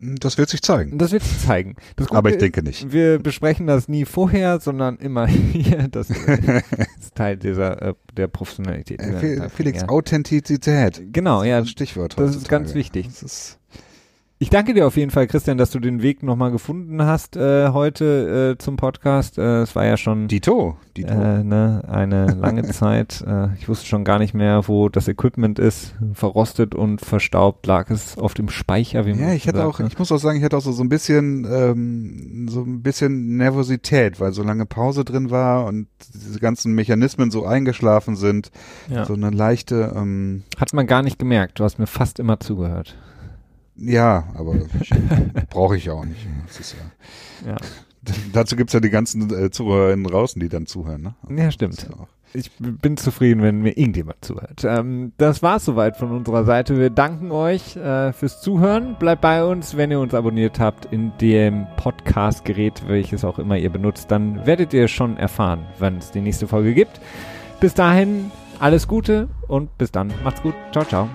Das wird sich zeigen. Das wird sich zeigen. Aber ich denke nicht. Wir besprechen das nie vorher, sondern immer [laughs] hier. Das ist Teil dieser äh, der Professionalität. Äh, Felix. Authentizität. Genau, ja. Das Stichwort. Das ist ganz wichtig. Das ist ich danke dir auf jeden Fall, Christian, dass du den Weg nochmal gefunden hast äh, heute äh, zum Podcast. Äh, es war ja schon Dito, Dito. Äh, ne, eine lange [laughs] Zeit. Äh, ich wusste schon gar nicht mehr, wo das Equipment ist. Verrostet und verstaubt lag es auf dem Speicher. Wie ja, ich hatte auch, ne? ich muss auch sagen, ich hatte auch so, so ein bisschen, ähm, so ein bisschen Nervosität, weil so lange Pause drin war und diese ganzen Mechanismen so eingeschlafen sind. Ja. So eine leichte. Ähm, Hat man gar nicht gemerkt. Du hast mir fast immer zugehört. Ja, aber [laughs] brauche ich auch nicht. Ja, ja. [laughs] Dazu gibt's ja die ganzen äh, Zuhörerinnen draußen, die dann zuhören. Ne? Ja, stimmt. Ja ich bin zufrieden, wenn mir irgendjemand zuhört. Ähm, das war's soweit von unserer Seite. Wir danken euch äh, fürs Zuhören. Bleibt bei uns, wenn ihr uns abonniert habt in dem Podcast-Gerät, welches auch immer ihr benutzt, dann werdet ihr schon erfahren, wann es die nächste Folge gibt. Bis dahin alles Gute und bis dann. Macht's gut. Ciao, ciao.